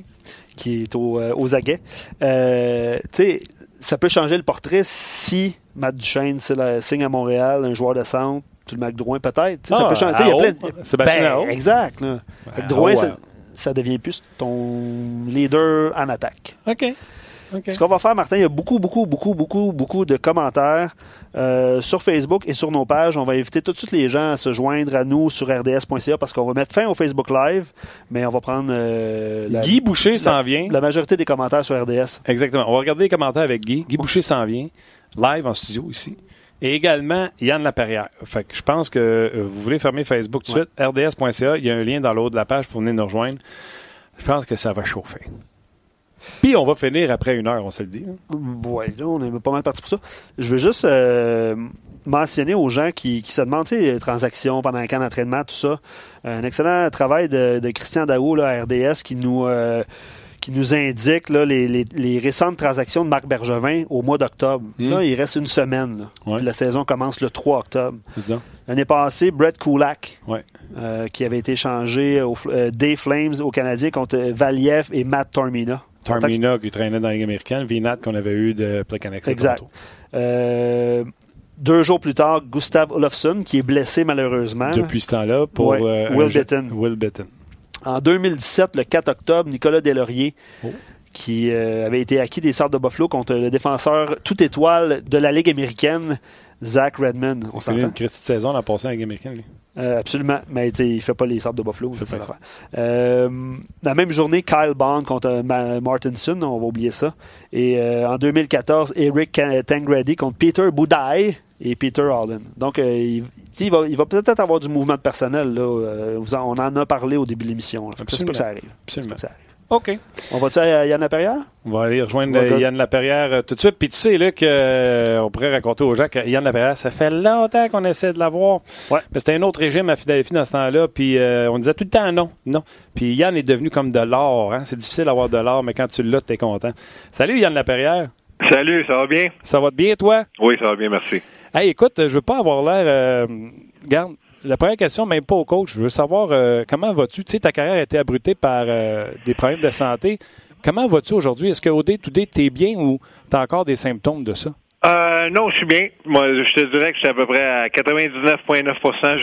qui est au, euh, aux aguets. Euh, tu sais, ça peut changer le portrait si Matt Duchesne c'est la- signe à Montréal, un joueur de centre, tu le mets avec Drouin peut-être. Sais, ça Ah, peut changer. Il y a plein de- Sébastien Ben. Exact. Là. À Drouin, ça, ça devient plus ton leader en attaque. OK. Ce qu'on va faire, Martin, il y a beaucoup, beaucoup, beaucoup, beaucoup, beaucoup de commentaires euh, sur Facebook et sur nos pages. On va inviter tout de suite les gens à se joindre à nous sur rds.ca parce qu'on va mettre fin au Facebook Live, mais on va prendre euh, la, Guy Boucher s'en vient. la majorité des commentaires sur RDS. Exactement. On va regarder les commentaires avec Guy. Guy Boucher s'en vient, live en studio ici. Et également, Yann Laperrière. Fait que je pense que euh, vous voulez fermer Facebook tout de Ouais. suite. RDS.ca, il y a un lien dans le haut de la page pour venir nous rejoindre. Je pense que ça va chauffer. Puis on va finir après une heure, on se le dit. hein. Ouais, là, on est pas mal parti pour ça. Je veux juste euh, mentionner aux gens qui, qui se demandent, tu sais, transactions pendant un camp d'entraînement, tout ça. Un excellent travail de, de Christian Daou, là, à RDS, qui nous, euh, qui nous indique là, les, les- les récentes transactions de Marc Bergevin au mois d'octobre. Mm. Là, il reste une semaine. là. Ouais. Puis la saison commence le 3 octobre. L'année passée, Brett Kulak, Ouais. euh, qui avait été changé au, euh, des Flames au Canadien contre Valiev et Matt Tormina. Tarmina qui traînait dans la Ligue américaine, Vinat qu'on avait eu de Plekanec. Exact. Euh, deux jours plus tard, Gustav Olofsson, qui est blessé malheureusement. Depuis ce temps-là, pour Ouais, euh, Will Bitton. Will Bitton. En 2017, le 4 octobre, Nicolas Delaurier, Oh. qui euh, avait été acquis des Sables de Buffalo contre le défenseur toute étoile de la Ligue américaine, Zach Redmond. On s'entend? une de saison l'an passé en Ligue américaine. lui. Euh, absolument, mais il fait pas les Sables de Buffalo. ça. Euh, la même journée, Kyle Bond contre euh, Ma- Martinson, on va oublier ça. Et euh, en 2014, Eric Tangradi contre Peter Boudaille et Peter Holland. Donc, euh, il, il va, il va peut-être avoir du mouvement de personnel. Là, on en a parlé au début de l'émission. C'est pas que ça arrive. Absolument. OK. On va-tu à Yann Laperrière? On va aller rejoindre Yann Laperrière euh, tout de suite. Puis tu sais, là, que, euh, on pourrait raconter aux gens que Yann Laperrière, ça fait longtemps qu'on essaie de l'avoir. Ouais. Mais c'était un autre régime à Philadelphie dans ce temps-là. Puis euh, on disait tout le temps non, non. Puis Yann est devenu comme de l'or. Hein? C'est difficile d'avoir de l'or, mais quand tu l'as, t'es content. Salut Yann Laperrière. Salut, ça va bien? Ça va bien, toi? Oui, ça va bien, merci. Hey, écoute, je veux pas avoir l'air. euh, Regarde, la première question, même pas au coach. Je veux savoir euh, comment vas-tu? Tu sais, ta carrière a été abrutée par euh, des problèmes de santé. Comment vas-tu aujourd'hui? Est-ce qu'au day to day, t'es bien ou t'as encore des symptômes de ça? Euh, non, je suis bien. Moi, je te dirais que je suis à peu près à 99,9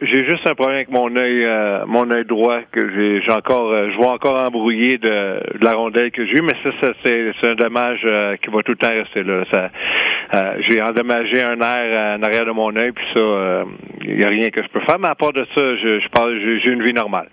J'ai j'ai juste un problème avec mon œil, euh, mon œil droit que j'ai j'ai encore, euh, je vois encore embrouillé de, de la rondelle que j'ai eue, mais ça, ça c'est un dommage euh, qui va tout le temps rester là. Euh, j'ai endommagé un nerf en arrière de mon œil, puis ça, il n'y a rien que je peux faire. Mais à part de ça, je, je j'ai une vie normale.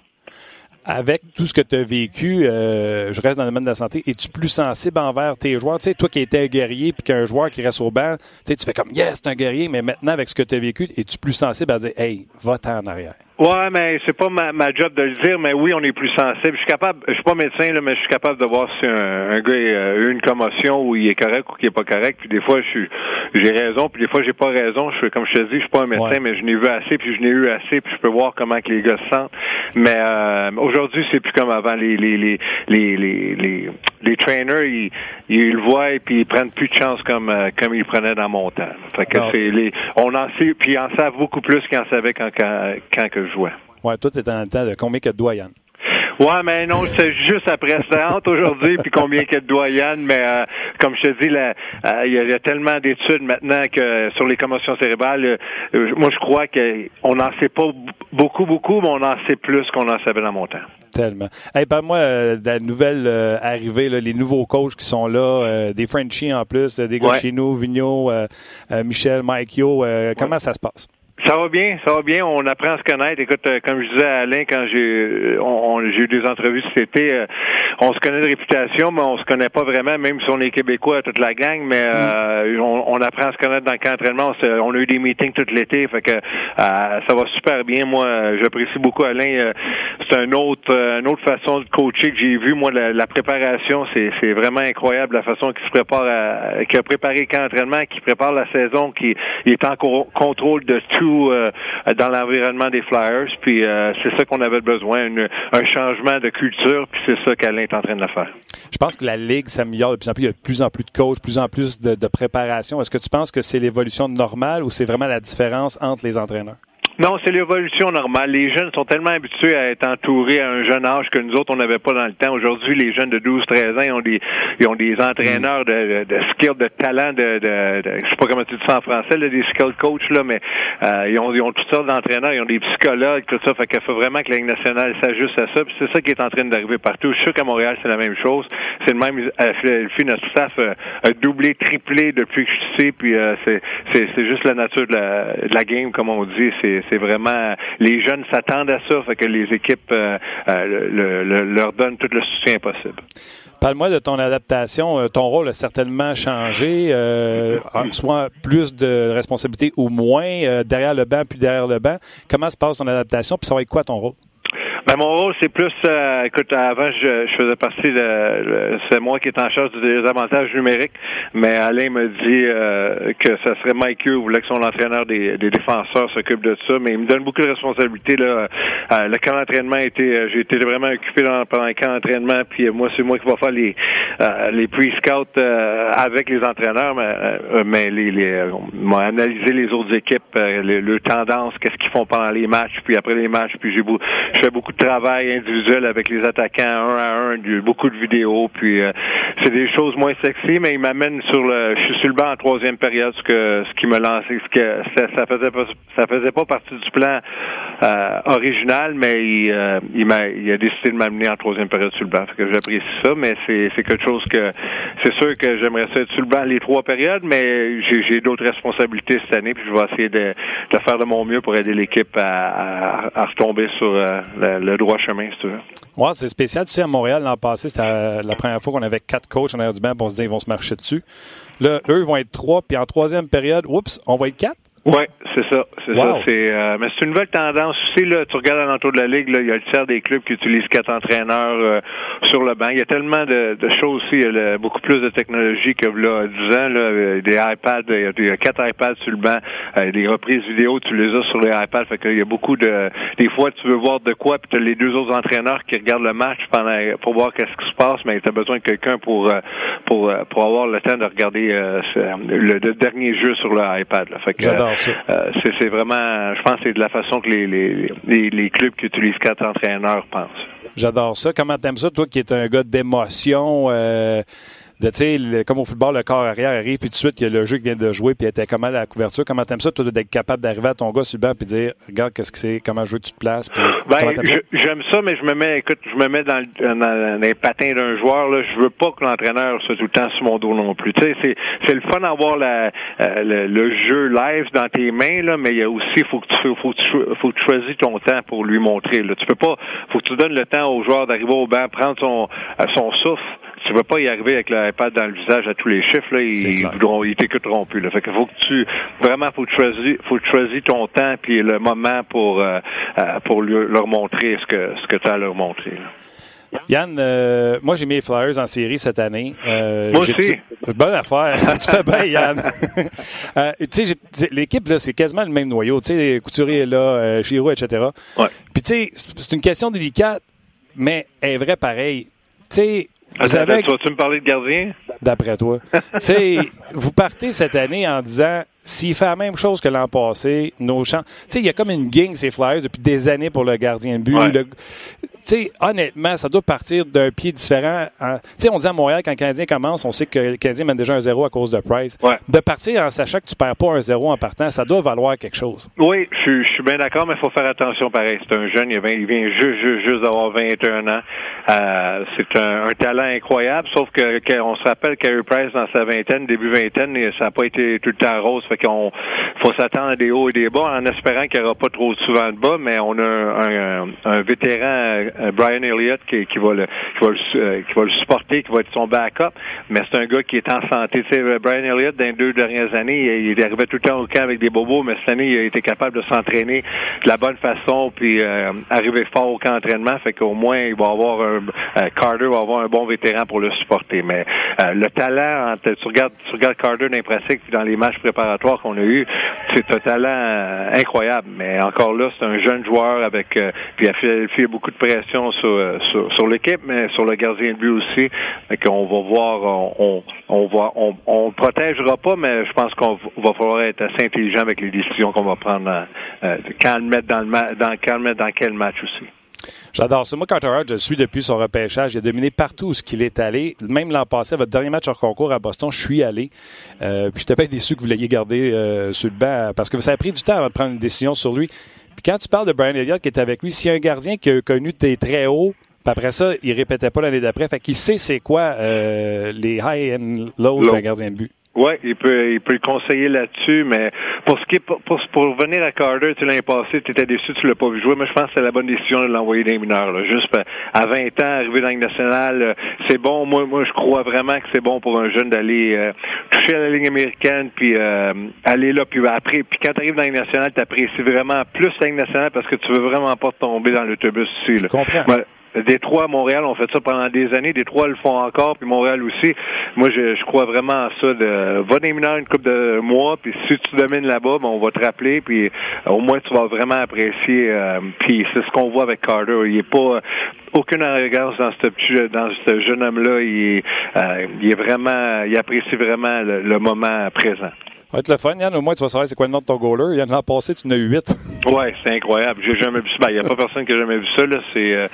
avec tout ce que tu as vécu, euh, je reste dans le domaine de la santé, es-tu plus sensible envers tes joueurs? Tu sais, toi qui étais un guerrier puis qu'un joueur qui reste au banc, tu sais, tu fais comme yes, c'est un guerrier, mais maintenant avec ce que tu as vécu, es-tu plus sensible à dire hey, va-t'en en arrière? Ouais, mais c'est pas ma, ma, job de le dire, mais oui, on est plus sensible. Je suis capable, je suis pas médecin, là, mais je suis capable de voir si un, un gars a eu une commotion ou il est correct ou qu'il est pas correct. Puis des fois, je suis, j'ai raison, puis des fois, j'ai pas raison. Je suis, comme je te dis, je suis pas un médecin, mais je n'ai vu assez, puis je n'ai eu assez, puis je peux voir comment que les gars se sentent. Mais euh, aujourd'hui, c'est plus comme avant. Les les les les les les, les trainers, ils, ils le voient et puis ils prennent plus de chance comme euh, comme ils prenaient dans mon temps. Fait que c'est les, on en sait, puis ils en savent beaucoup plus qu'ils en savaient quand quand, quand que je jouais. Ouais, toi, t'es en temps de combien que de doigts, Yann? Ouais, mais non, c'est juste après. Entre aujourd'hui, puis combien qu'il y a de doyens, mais euh, comme je te dis, euh, il y, a tellement d'études maintenant que sur les commotions cérébrales, euh, moi je crois qu'on n'en sait pas beaucoup, beaucoup, mais on en sait plus qu'on en savait dans mon temps. Tellement. Hey, parle-moi de la nouvelle arrivée, les nouveaux coachs qui sont là, des Frenchies en plus, des gars chez nous, Vigneault, Michel, Mike Yo. Comment ça se passe? Ça va bien, ça va bien. On apprend à se connaître. Écoute, euh, comme je disais à Alain quand j'ai euh, on, j'ai eu des entrevues cet été, euh, on se connaît de réputation, mais on se connaît pas vraiment, même si on est québécois toute la gang. Mais mm. on, apprend à se connaître dans le camp d'entraînement. On, a eu des meetings tout l'été, fait que ça va super bien. Moi, j'apprécie beaucoup Alain. c'est un autre, une autre façon de coacher que j'ai vu. Moi, la, préparation, c'est, c'est vraiment incroyable la façon qu'il se prépare, à, qu'il a préparé le camp d'entraînement, qu'il prépare la saison, qu'il est en contrôle de tout euh, dans l'environnement des Flyers. Puis euh, c'est ça qu'on avait besoin, un changement de culture. Puis c'est ça qu'Alain est en train de faire. Je pense que la ligue s'améliore de plus en plus. Il y a de plus en plus de coachs, de plus en plus de, de préparation. Est-ce que tu penses que c'est l'évolution normale ou c'est vraiment la différence entre les entraîneurs? Non, c'est l'évolution normale. Les jeunes sont tellement habitués à être entourés à un jeune âge que nous autres, on n'avait pas dans le temps. Aujourd'hui, les jeunes de 12-13 ans, ils ont des, ils ont des entraîneurs de, de, de skill, de talent, de, de, je sais pas comment tu dis ça en français, là, des skill coach, là, mais euh, ils, ont, ils ont toutes sortes d'entraîneurs, ils ont des psychologues, tout ça. Fait qu'il faut vraiment que la Ligue nationale s'ajuste à ça. Puis c'est ça qui est en train d'arriver partout. Je suis sûr qu'à Montréal, c'est la même chose. C'est le même. Euh, notre staff euh, a doublé, triplé depuis que je sais. Puis euh, c'est, c'est, c'est juste la nature de la, de la game, comme on dit. C'est c'est vraiment les jeunes s'attendent à ça, fait que les équipes euh, euh, leur donnent tout le soutien possible. Parle-moi de ton adaptation. Euh, ton rôle a certainement changé, soit plus de responsabilité ou moins, derrière le banc puis derrière le banc. Comment se passe ton adaptation, puis ça va être quoi ton rôle? Ben, mon rôle, c'est plus, euh, écoute, avant, je, je faisais partie de, c'est moi qui étais en charge des avantages numériques, mais Alain me dit euh, que ça serait Mike Hugh, voulait que son entraîneur des, des défenseurs s'occupe de ça, mais il me donne beaucoup de responsabilités, là. Euh, le camp d'entraînement a été, j'ai été vraiment occupé pendant le camp d'entraînement, puis moi, c'est moi qui vais faire les, les pre-scouts avec les entraîneurs, mais, mais les, les analyser les autres équipes, les, le tendance, qu'est-ce qu'ils font pendant les matchs, puis après les matchs, puis j'ai je fais beaucoup de travail individuel avec les attaquants un à un, beaucoup de vidéos, puis euh, c'est des choses moins sexy, mais il m'amène sur le, je suis sur le banc en troisième période, ce que ce qui me lançait, ce que ça, ça faisait pas, ça faisait pas partie du plan euh, original, mais il, euh, il m'a, il a décidé de m'amener en troisième période sur le banc, que j'apprécie ça, mais c'est quelque chose que c'est sûr que j'aimerais ça être sur le banc les trois périodes, mais j'ai, d'autres responsabilités cette année, puis je vais essayer de, de faire de mon mieux pour aider l'équipe à, à, retomber sur la, le droit chemin, si tu veux. Ouais, c'est spécial. Tu sais, à Montréal, l'an passé, c'était la première fois qu'on avait quatre coachs en arrière du banc, pour on se dit ils vont se marcher dessus. Là, eux vont être trois, puis en troisième période, oups, on va être quatre? Oui, c'est ça. C'est ça. C'est, euh, mais c'est une nouvelle tendance aussi. Là, tu regardes à l'entour de la Ligue, là, il y a le tiers des clubs qui utilisent quatre entraîneurs euh, sur le banc. Il y a tellement de, de choses aussi. Il y a beaucoup plus de technologie que là, 10 ans. Là, des iPads, il y, a, quatre iPads sur le banc. Euh, des reprises vidéo, tu les as sur les iPads. Fait qu'il y a beaucoup de. Des fois, tu veux voir de quoi, puis tu as les deux autres entraîneurs qui regardent le match pendant pour voir qu'est-ce qui se passe, mais tu as besoin de quelqu'un pour pour pour avoir le temps de regarder le, dernier jeu sur le iPad. Fait que, euh, c'est vraiment, je pense que c'est de la façon que les, les, les, clubs qui utilisent quatre entraîneurs pensent. J'adore ça. Comment t'aimes ça, toi qui es un gars d'émotion? Euh, de, tu sais, comme au football, le corps arrière arrive, puis tout de suite, il y a le jeu qui vient de jouer, puis était comment la couverture. Comment t'aimes ça, toi, d'être capable d'arriver à ton gars sur le banc, puis dire, regarde, qu'est-ce que c'est, comment que tu te places. Ben, j'aime ça, mais je me mets, écoute, je me mets dans, dans, les patins d'un joueur, là. Je veux pas que l'entraîneur soit tout le temps sur mon dos non plus. Tu sais, c'est, c'est le fun d'avoir la, euh, le, jeu live dans tes mains, là, mais il y a aussi, faut que tu, faut que tu, faut que tu choisis ton temps pour lui montrer, là. Tu peux pas, faut que tu donnes le temps au joueur d'arriver au banc, prendre son, son souffle tu veux pas y arriver avec l'iPad dans le visage à tous les chiffres, là, ils, voudront, ils t'écouteront plus. Là. Fait que faut que tu vraiment faut que tu choisis, faut que tu choisis ton temps puis le moment pour euh, euh, pour leur montrer ce que ce que tu as à leur montrer. Yann, euh, moi j'ai mis les Flyers en série cette année. moi aussi. Bonne affaire. tu fais bien, Yann. tu sais, l'équipe là, c'est quasiment le même noyau. Tu sais, Couturier est là, Giroud, etc. Ouais. Puis tu sais, c'est une question délicate, mais elle est vraie pareil. Tu sais, vous savez, tu me parler de gardien? D'après toi. tu vous partez cette année en disant s'il fait la même chose que l'an passé, nos champs. Tu sais, il y a comme une gang, ces Flyers, depuis des années pour le gardien de but. Tu sais, honnêtement, ça doit partir d'un pied différent. Tu sais, on dit à Montréal, quand le Canadien commence, on sait que le Canadien mène déjà un zéro à cause de Price. De partir en sachant que tu perds pas un zéro en partant, ça doit valoir quelque chose. Oui, je, suis bien d'accord, mais il faut faire attention pareil. C'est un jeune, il vient, juste, juste, juste d'avoir 21 ans. Euh, c'est un, talent incroyable, sauf que, on se rappelle Carey Price, dans sa vingtaine, début vingtaine, ça n'a pas été tout le temps rose fait qu'on faut s'attendre à des hauts et des bas en espérant qu'il n'y aura pas trop souvent de bas, mais on a un, un, vétéran, euh, Brian Elliott, qui, qui, va le, qui, va le, euh, qui va le supporter, qui va être son backup, mais c'est un gars qui est en santé. Tu Brian Elliott, dans les deux dernières années, il, arrivait tout le temps au camp avec des bobos, mais cette année, il a été capable de s'entraîner de la bonne façon, puis euh, arriver fort au camp d'entraînement, fait qu'au moins, il va avoir un, Carter va avoir un bon vétéran pour le supporter. Mais le talent, tu regardes, tu regardes Carter dans les pratiques, puis dans les matchs préparatoires, qu'on a eu, c'est un talent euh, incroyable. Mais encore là, c'est un jeune joueur avec euh, puis il a fait, beaucoup de pression euh, sur, sur, l'équipe, mais sur le gardien de but aussi. qu'on va voir, on, on va, on, on protégera pas, mais je pense qu'on va falloir être assez intelligent avec les décisions qu'on va prendre quand le mettre dans le dans quand le mettre dans quel match aussi. J'adore ça. Moi, Carter Hart, je le suis depuis son repêchage. Il a dominé partout où il est allé. Même l'an passé, votre dernier match hors concours à Boston, je suis allé. Euh, puis j'étais pas déçu que vous l'ayez gardé euh, sur le banc parce que ça a pris du temps avant de prendre une décision sur lui. Puis quand tu parles de Brian Elliott qui est avec lui, s'il y a un gardien qui a connu tes très hauts, puis après ça, il répétait pas l'année d'après. Fait qu'il sait c'est quoi euh, les high and low d'un gardien de but. Oui, il peut, il peut le conseiller là-dessus, mais pour ce qui est, pour, pour, revenir à Carter, tu l'année passée, tu étais déçu, tu l'as pas vu jouer, mais je pense que c'est la bonne décision de l'envoyer les mineurs, là. Juste à 20 ans, arriver dans la nationale, euh, c'est bon. Moi, moi, je crois vraiment que c'est bon pour un jeune d'aller euh, toucher à la ligne américaine, puis euh, aller là, puis après, puis quand tu arrives dans la nationale, tu apprécies vraiment plus la ligne nationale parce que tu veux vraiment pas tomber dans l'autobus aussi. Là. comprends. Détroit, Montréal, on fait ça pendant des années. Détroit le font encore, puis Montréal aussi. Moi, je, je crois vraiment à ça. De, va déminer une coupe de mois, puis si tu domines là-bas, ben, on va te rappeler, puis euh, au moins tu vas vraiment apprécier. Euh, puis c'est ce qu'on voit avec Carter. Il est pas aucune arrogance dans ce dans ce jeune homme-là. Il, euh, il est vraiment, il apprécie vraiment le, moment présent. Ça va être le fun, Yann. Au moins, tu vas savoir c'est quoi le nom de ton goaler. Yann, l'an passé, tu en as eu huit. Ouais, c'est incroyable. J'ai jamais vu ça. Ben, il n'y a pas personne qui a jamais vu ça, là. C'est,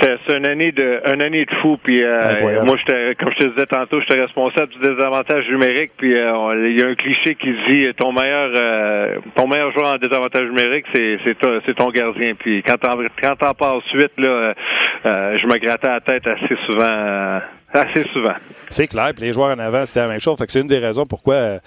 c'est une année de une année de fou. Puis euh, moi, j'étais, comme je te disais tantôt, j'étais responsable du désavantage numérique. Puis euh, il y a un cliché qui dit ton meilleur euh, ton meilleur joueur en désavantage numérique, c'est c'est ton gardien. Puis quand t'en quand t'en passes suite là, je me grattais la tête assez souvent. Assez souvent. C'est clair. Puis les joueurs en avant, c'était la même chose. Fait que c'est une des raisons pourquoi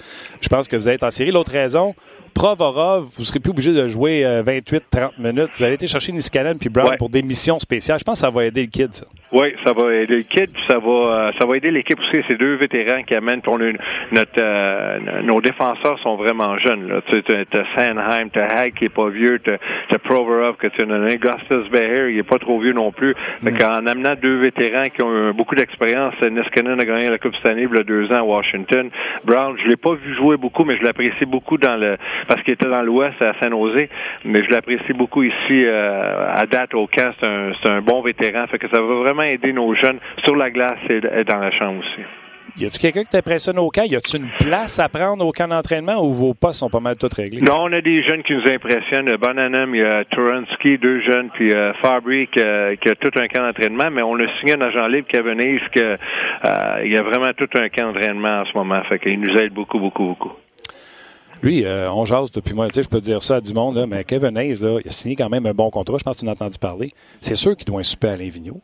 je pense que vous êtes en série. L'autre raison, Provorov, vous serez plus obligé de jouer 28-30 euh, minutes. Vous avez été chercher Niskanen puis Brown pour des missions spéciales. Je pense que ça va aider le kid, ça. Oui, ça va aider le kid, puis ça va euh, ça va aider l'équipe aussi. Ces deux vétérans qui amènent pour notre euh, nos défenseurs sont vraiment jeunes. Là. Tu as Sanheim, tu Hag qui est pas vieux, tu as Provorov que tu as Augustus Beher, il est pas trop vieux non plus. Mm. en amenant deux vétérans qui ont beaucoup d'expérience, Niskanen a gagné la Coupe Stanley il y a deux ans à Washington. Brown, je l'ai pas vu jouer beaucoup, mais je l'apprécie beaucoup dans le parce qu'il était dans l'Ouest à Saint-Nosé, mais je l'apprécie beaucoup ici euh, à date au camp. C'est un, un, bon vétéran, fait que ça va vraiment aider nos jeunes sur la glace et, dans la chambre aussi. Y a-tu quelqu'un qui t'impressionne au camp? Y a-tu une place à prendre au camp d'entraînement ou vos postes sont pas mal tous réglés? Non, on a des jeunes qui nous impressionnent. Bonanum, il y a Turansky, deux jeunes, puis euh, Fabry qui, a tout un camp d'entraînement, mais on a signé un agent libre, Kevin Hayes, que, euh, il y a vraiment tout un camp d'entraînement en ce moment. Fait qu'il nous aide beaucoup, beaucoup, beaucoup. Lui, euh, on jase depuis moi, tu sais, je peux dire ça à du monde, là, mais Kevin Hayes, là, il a signé quand même un bon contrat. Je pense que tu en as entendu parler. C'est sûr qu'il doit un super à Vigneault.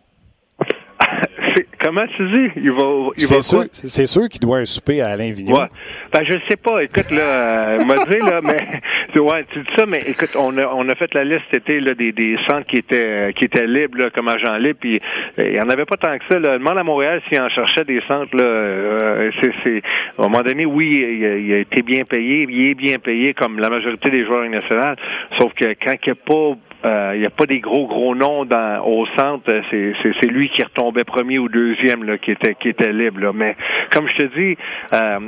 Comment tu dis? Il va, il va sûr, C'est sûr qu'il doit un souper à Alain Vigneault. Ouais. Ben, je sais pas. Écoute, là, euh, m'a dit, là, mais, ouais, tu dis ça, mais écoute, on a, on a fait la liste cet été, là, des, des centres qui étaient, qui étaient libres, là, comme agent libre, puis euh, il y en avait pas tant que ça, là. Demande à Montréal s'il en cherchait des centres, là. Euh, c'est, c'est, à un moment donné, oui, il a, été bien payé, il est bien payé comme la majorité des joueurs nationaux, sauf que quand il n'y a pas euh, il n'y a pas des gros gros noms dans, au centre. C'est lui qui retombait premier ou deuxième là, qui était qui était libre. Là. Mais comme je te dis, euh,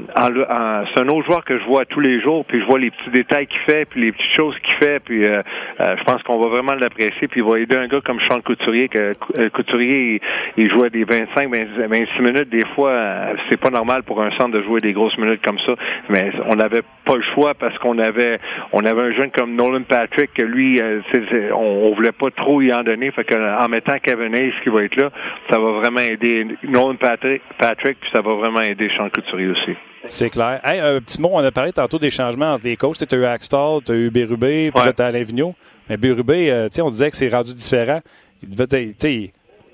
c'est un autre joueur que je vois tous les jours. Puis je vois les petits détails qu'il fait, puis les petites choses qu'il fait. Puis euh, je pense qu'on va vraiment l'apprécier. Puis il va aider un gars comme Sean Couturier. Que, Couturier, il, il jouait des 25, 26 minutes. Des fois, c'est pas normal pour un centre de jouer des grosses minutes comme ça. Mais on n'avait pas le choix parce qu'on avait on avait un jeune comme Nolan Patrick que lui, c'est on, voulait pas trop y en donner. Fait que, en mettant Kevin Hayes qui va être là, ça va vraiment aider Nolan Patrick, Patrick puis ça va vraiment aider Sean Couturier aussi. C'est clair. un petit mot, on a parlé tantôt des changements entre les coachs. Tu as eu Axtall, tu as eu Bérubé, puis là, tu as Alain Vigneault. Mais Bérubé, euh, on disait que c'est rendu différent. Il devait,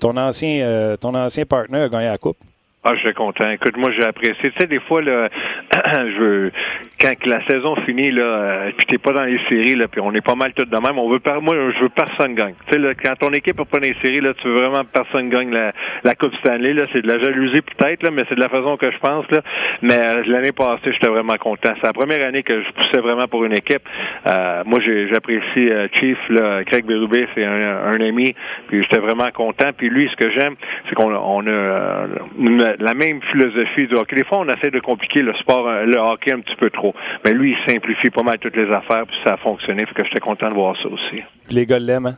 ton ancien, euh, ton ancien partner a gagné la coupe. Ah, je suis content. Écoute, moi, j'ai apprécié. Tu sais, des fois, là, je veux, quand la saison finit, là, euh, puis t'es pas dans les séries, là, puis on est pas mal tout de même, on veut pas, moi, je veux personne gagne. Tu sais, là, quand ton équipe n'est pas dans les séries, là, tu veux vraiment personne gagne la, la Coupe Stanley, là, c'est de la jalousie peut-être, là, mais c'est de la façon que je pense, là. Mais euh, l'année passée, j'étais vraiment content. C'est la première année que je poussais vraiment pour une équipe. Euh, moi, j'apprécie Chief, là, Craig Berube, c'est un, un, ami, puis j'étais vraiment content. Puis lui, ce que j'aime, c'est qu'on on a la même philosophie du hockey. Des fois, on essaie de compliquer le sport, euh, le hockey un petit peu trop. Mais lui, il simplifie pas mal toutes les affaires, puis ça a fonctionné. Fait que j'étais content de voir ça aussi. Les gars l'aiment, hein?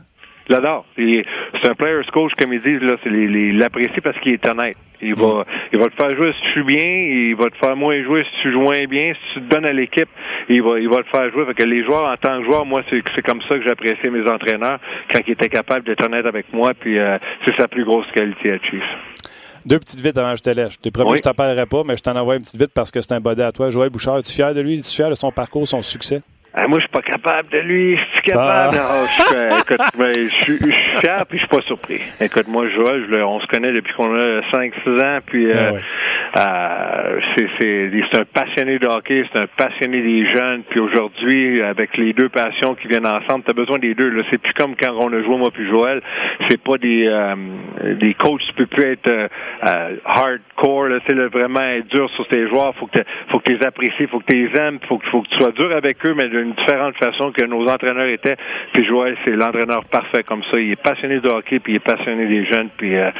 L'adore. C'est un player's coach, comme ils disent, là, c'est il l'apprécie parce qu'il est honnête. Il va, mm. il va te faire jouer si tu joues bien, il va te faire moins jouer si tu joues moins bien, si tu te donnes à l'équipe, il va, il va te faire jouer. Fait que les joueurs, en tant que joueur, moi, c'est, comme ça que j'apprécie mes entraîneurs, quand ils étaient capables d'être honnêtes avec moi, puis euh, c'est sa plus grosse qualité à Chief. Deux petites vites avant que je te laisse. Je t'ai promis que je t'en parlerai pas, mais je t'en envoie une petite vite parce que c'est un body à toi. Joël Bouchard, es-tu fier de lui? Es-tu fier de son parcours, son succès? Ah, moi, je suis pas capable de lui. Je suis capable. Ah. je, écoute, ben, je, suis fier puis je suis pas surpris. Écoute, moi, Joël, je, on se connaît depuis qu'on a 5-6 ans, puis ah euh, euh, c'est un passionné de hockey, c'est un passionné des jeunes. Puis aujourd'hui, avec les deux passions qui viennent ensemble, tu as besoin des deux. C'est plus comme quand on a joué moi puis Joël. C'est pas des euh, des coachs. Tu peux plus être euh, euh hardcore. C'est vraiment être dur sur tes joueurs. Faut que faut que tu les apprécies, faut que tu les aimes, faut que faut que tu sois dur avec eux, mais d'une différente façon que nos entraîneurs étaient. Puis Joël, c'est l'entraîneur parfait comme ça. Il est passionné de hockey, puis il est passionné des jeunes. Puis euh,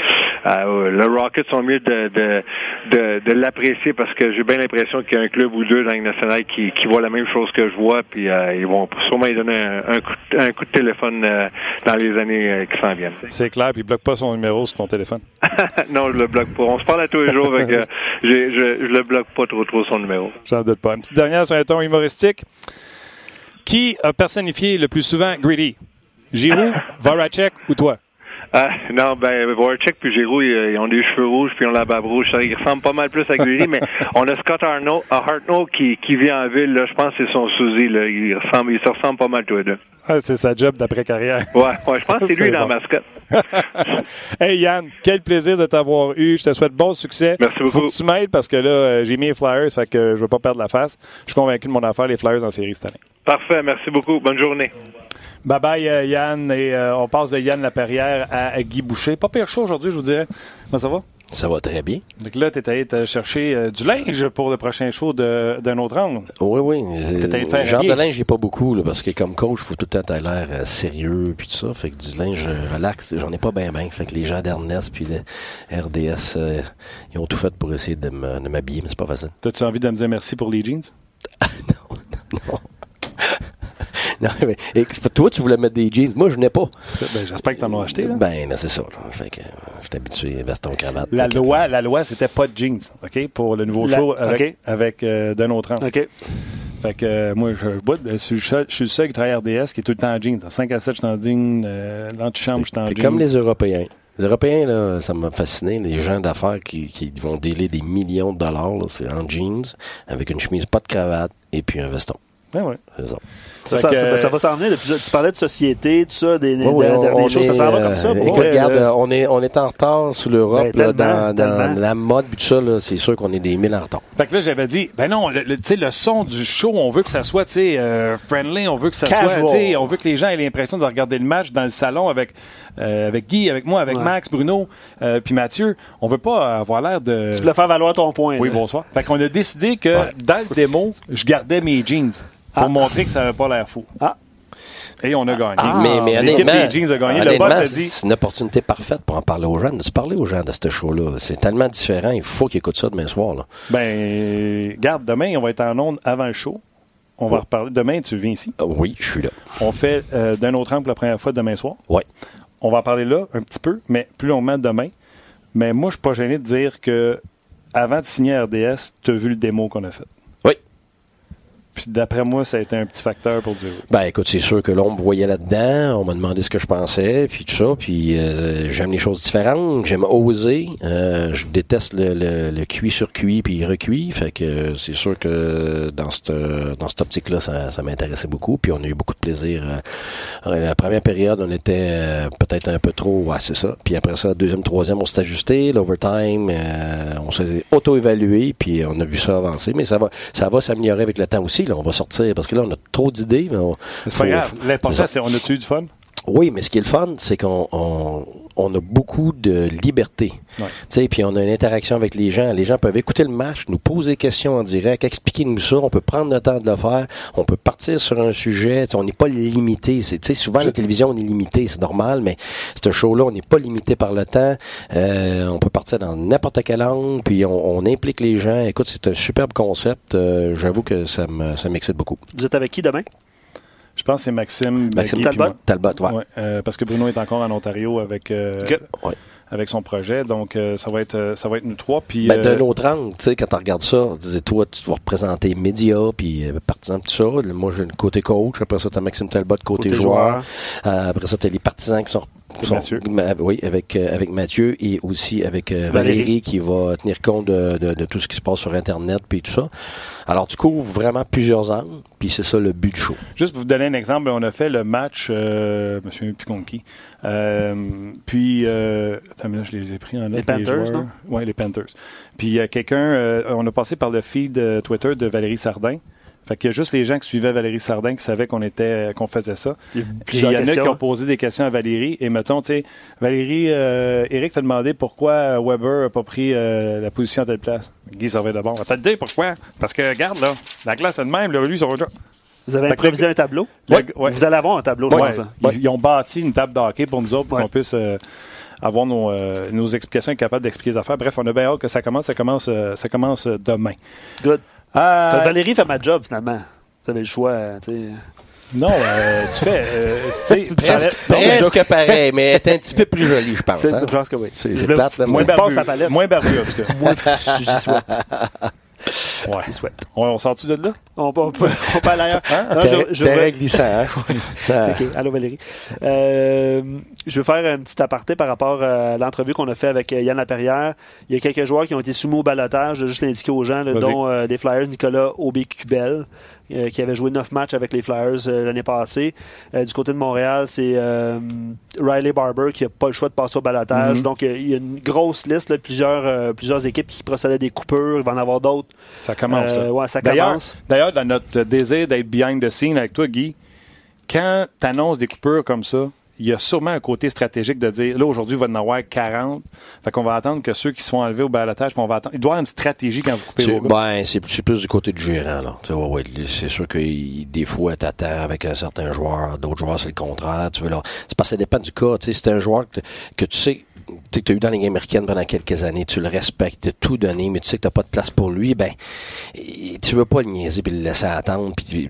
le Rocket sont mieux de, de de, l'apprécier parce que j'ai bien l'impression qu'il y a un club ou deux dans le national qui, qui voit la même chose que je vois, puis euh, ils vont sûrement lui donner un, coup, un, coup, de téléphone euh, dans les années euh, qui s'en viennent. C'est clair, puis il bloque pas son numéro sur ton téléphone. non, je le bloque pas. On se parle à tous les jours, avec, je, je, le bloque pas trop trop son numéro. J'en doute pas. Une petite dernière sur un ton humoristique. Qui a personnifié le plus souvent Greedy? Giroud, Voracek ou toi? Ah, non, ben, Voracek puis Giroud, ils, ont des cheveux rouges puis ils ont la barbe rouge. Ils ressemblent pas mal plus à Greedy, mais on a Scott Arnaud, Hartnell qui, qui vit en ville. Là, je pense que c'est son Suzy. Là. Il, ressemble, il se ressemble pas mal tous les deux. Ah, c'est sa job d'après-carrière. Ouais, ouais, je pense que c'est lui dans la mascotte. hey Yann, quel plaisir de t'avoir eu. Je te souhaite bon succès. Merci beaucoup. Faut que tu m'aides parce que là, euh, j'ai mis les Flyers, fait que je veux pas perdre la face. Je suis convaincu de mon affaire, les Flyers en série cette année. Parfait, merci beaucoup. Bonne journée. Bye bye euh, Yann et euh, on passe de Yann Laperrière à Guy Boucher. Pas pire chaud aujourd'hui, je vous dirais. Comment ça va? Ça va très bien. Donc là, tu es allé te chercher euh, du linge pour le prochain show d'un autre angle. Oui, oui. Le genre de linge, j'ai pas beaucoup, là, parce que comme coach, il faut tout le temps avoir l'air sérieux puis tout ça. Fait que du linge relax, j'en ai pas bien bien. Fait que les gens d'Ernest puis le RDS, ils ont tout fait pour essayer de m'habiller, mais c'est pas facile. T'as-tu envie de me dire merci pour les jeans? non, non, non. non, mais, toi, tu voulais mettre des jeans. Moi, je n'ai pas. Ben, J'espère que tu en as acheté. Là. Ben, c'est ça. Fait que, Je suis habitué, veston, cravate. La loi, la loi, c'était pas de jeans, OK, pour le nouveau show avec, avec euh, d'un autre OK. Fait que euh, moi, je, je, suis je suis le seul qui travaille RDS qui est tout le temps en jeans. 5 à 7, je suis en jeans. Euh, l'antichambre, je suis en jeans. C'est comme les Européens. Les Européens, là, ça m'a fasciné. Les gens d'affaires qui, qui vont délai des millions de dollars, c'est en jeans, avec une chemise pas de cravate et puis un veston. Ben ouais. C'est ça. Ça, ça, va s'en venir. Tu parlais de société, tout ça, des, dernières choses. ça s'en va comme ça. Euh, écoute, regarde, on, est, on est en retard sous l'Europe ben, dans, dans la mode, tout ça. C'est sûr qu'on est des mille en retard. Fait que là, j'avais dit, ben non, le, le son du show, on veut que ça soit euh, friendly, on veut que ça Casual. soit, on veut que les gens aient l'impression de regarder le match dans le salon avec, euh, avec Guy, avec moi, avec Max, Bruno, euh, puis Mathieu. On veut pas avoir l'air de. Tu voulais faire valoir ton point. Oui, bonsoir. Fait qu'on a décidé que dans le démo, je gardais mes jeans pour ah. montrer que ça n'avait pas l'air fou. Ah. Et on a gagné. Ah. mais, mais L'équipe des Jeans a gagné. Le boss a dit... C'est une opportunité parfaite pour en parler aux gens, de se parler aux gens de ce show-là. C'est tellement différent. Il faut qu'ils écoutent ça demain soir. Là. Ben, garde, demain, on va être en onde avant le show. On va reparler. Demain, tu viens ici? Ah oui, je suis là. On fait euh, d'un autre angle la première fois demain soir. Oui. On va en parler là un petit peu, mais plus longuement demain. Mais moi, je suis pas gêné de dire que avant de signer RDS, tu as vu le démo qu'on a fait. Puis d'après moi, ça a été un petit facteur pour dire. Ben écoute, c'est sûr que l'on me voyait là-dedans, on m'a demandé ce que je pensais, puis tout ça, puis euh, j'aime les choses différentes, j'aime oser, euh, je déteste le, le, cuit sur cuit puis recuit, fait que c'est sûr que dans cette dans cette optique-là, ça, ça m'intéressait beaucoup, puis on a eu beaucoup de plaisir. Euh, la première période, on était peut-être un peu trop, ouais, c'est ça. Puis après ça, deuxième, troisième, on s'est ajusté, l'overtime, on s'est auto-évalué, puis on a vu ça avancer, mais ça va ça va s'améliorer avec le temps aussi on va sortir. Parce que là, on a trop d'idées. Mais c'est pas grave. L'important, c'est on a-tu eu du fun? Oui, mais ce qui est le fun, c'est qu'on on, a beaucoup de liberté. Ouais. Puis on a une interaction avec les gens. Les gens peuvent écouter le match, nous poser des questions en direct, expliquer nous ça. On peut prendre le temps de le faire. On peut partir sur un sujet. on n'est pas limité. C'est souvent la télévision on est limité, c'est normal, mais ce show-là, on n'est pas limité par le temps. Euh, on peut partir dans n'importe quelle langue, puis on, implique les gens. Écoute, c'est un superbe concept. Euh, j'avoue que ça m'excite beaucoup. Vous êtes avec qui demain? Je pense que c'est Maxime. Maxime Talbot. Talbot, ouais. Euh, parce que Bruno est encore en Ontario avec. Euh, avec son projet. Donc, euh, ça va être ça va être nous trois. Puis, ben, d'un autre angle, tu sais, quand tu regardes ça, tu toi, tu vas représenter médias, puis partisans, tout ça. Moi, j'ai le côté coach. Après ça, tu as Maxime Talbot, côté, côté joueur. après ça, tu as les partisans qui sont Mathieu. oui, avec, euh, avec Mathieu et aussi avec euh, Valérie. qui va tenir compte de, de, tout ce qui se passe sur Internet puis tout ça. Alors, tu couvres vraiment plusieurs angles, puis c'est ça le but du show. Juste pour vous donner un exemple, on a fait le match, euh, plus qui. Euh, puis, euh, attends, je les ai pris en note. Les Panthers, non? Oui, les Panthers. Puis, il y a quelqu'un, on a passé par le feed Twitter de Valérie Sardin. Fait qu'il y a juste les gens qui suivaient Valérie Sardin qui savaient qu'on était qu'on faisait ça. Il y, en a qui ont posé des questions à Valérie. Et mettons, tu sais, Valérie, euh, Eric t'a demandé pourquoi Weber n'a pas pris euh, la position à telle place. Guy servait de bon. Va te dire pourquoi. Parce que, regarde, là, la classe est de même, là, lui, ça va vous avez improvisé un tableau? Vous allez avoir un tableau, je pense. Hein. Ils, ont bâti une table d'hockey pour nous autres pour qu'on puisse euh, avoir nos, euh, nos explications et être capable d'expliquer les affaires. Bref, on a bien hâte que ça commence. Ça commence, ça commence demain. Good. Euh, Valérie fait ma job, finalement. Vous avez le choix, tu sais. Non, euh, tu fais. Euh, c'est presque, presque pareil, mais elle est un petit peu plus jolie, je pense. Hein? Je pense que oui. C'est plate, moins barbu. Moins barbu, en tout cas. Moi, j'y souhaite. Ouais. Souhaite. On, on sort-tu de là? On peut, on peut, on peut aller ailleurs. Hein? Non, je, je glissant, hein? OK. Allô, Valérie. Euh, je veux faire un petit aparté par rapport à l'entrevue qu'on a fait avec Yann Laperrière. Il y a quelques joueurs qui ont été soumis au balotage, juste l'indiquer aux gens, dont euh, des Flyers, Nicolas Aubé-Cubel. Euh, qui avait joué neuf matchs avec les Flyers euh, l'année passée. Euh, du côté de Montréal, c'est Riley Barber qui n'a pas le choix de passer au balotage. Mm-hmm. Donc, il y a une grosse liste, là, plusieurs, plusieurs équipes qui procédaient des coupures. Il va en avoir d'autres. Ça commence. ouais, ça commence. D'ailleurs, dans notre désir d'être behind the scene avec toi, Guy, quand tu annonces des coupures comme ça, il y a sûrement un côté stratégique de dire, là, aujourd'hui, il va en avoir 40. Fait qu'on va attendre que ceux qui se font enlever au balotage, on va attendre. Il doit y avoir une stratégie quand vous coupez vos Ben, c'est plus du côté du gérant, là. Ouais, c'est sûr que des fois, t'attends avec un certain joueur, d'autres joueurs, c'est le contraire. Tu veux là. C'est parce que ça dépend du cas. Tu sais, c'est un joueur que, tu sais, que tu as eu dans les Ligue américaine pendant quelques années, tu le respectes, tout donné, mais tu sais que tu pas de place pour lui, ben, tu veux pas le niaiser puis le laisser attendre, puis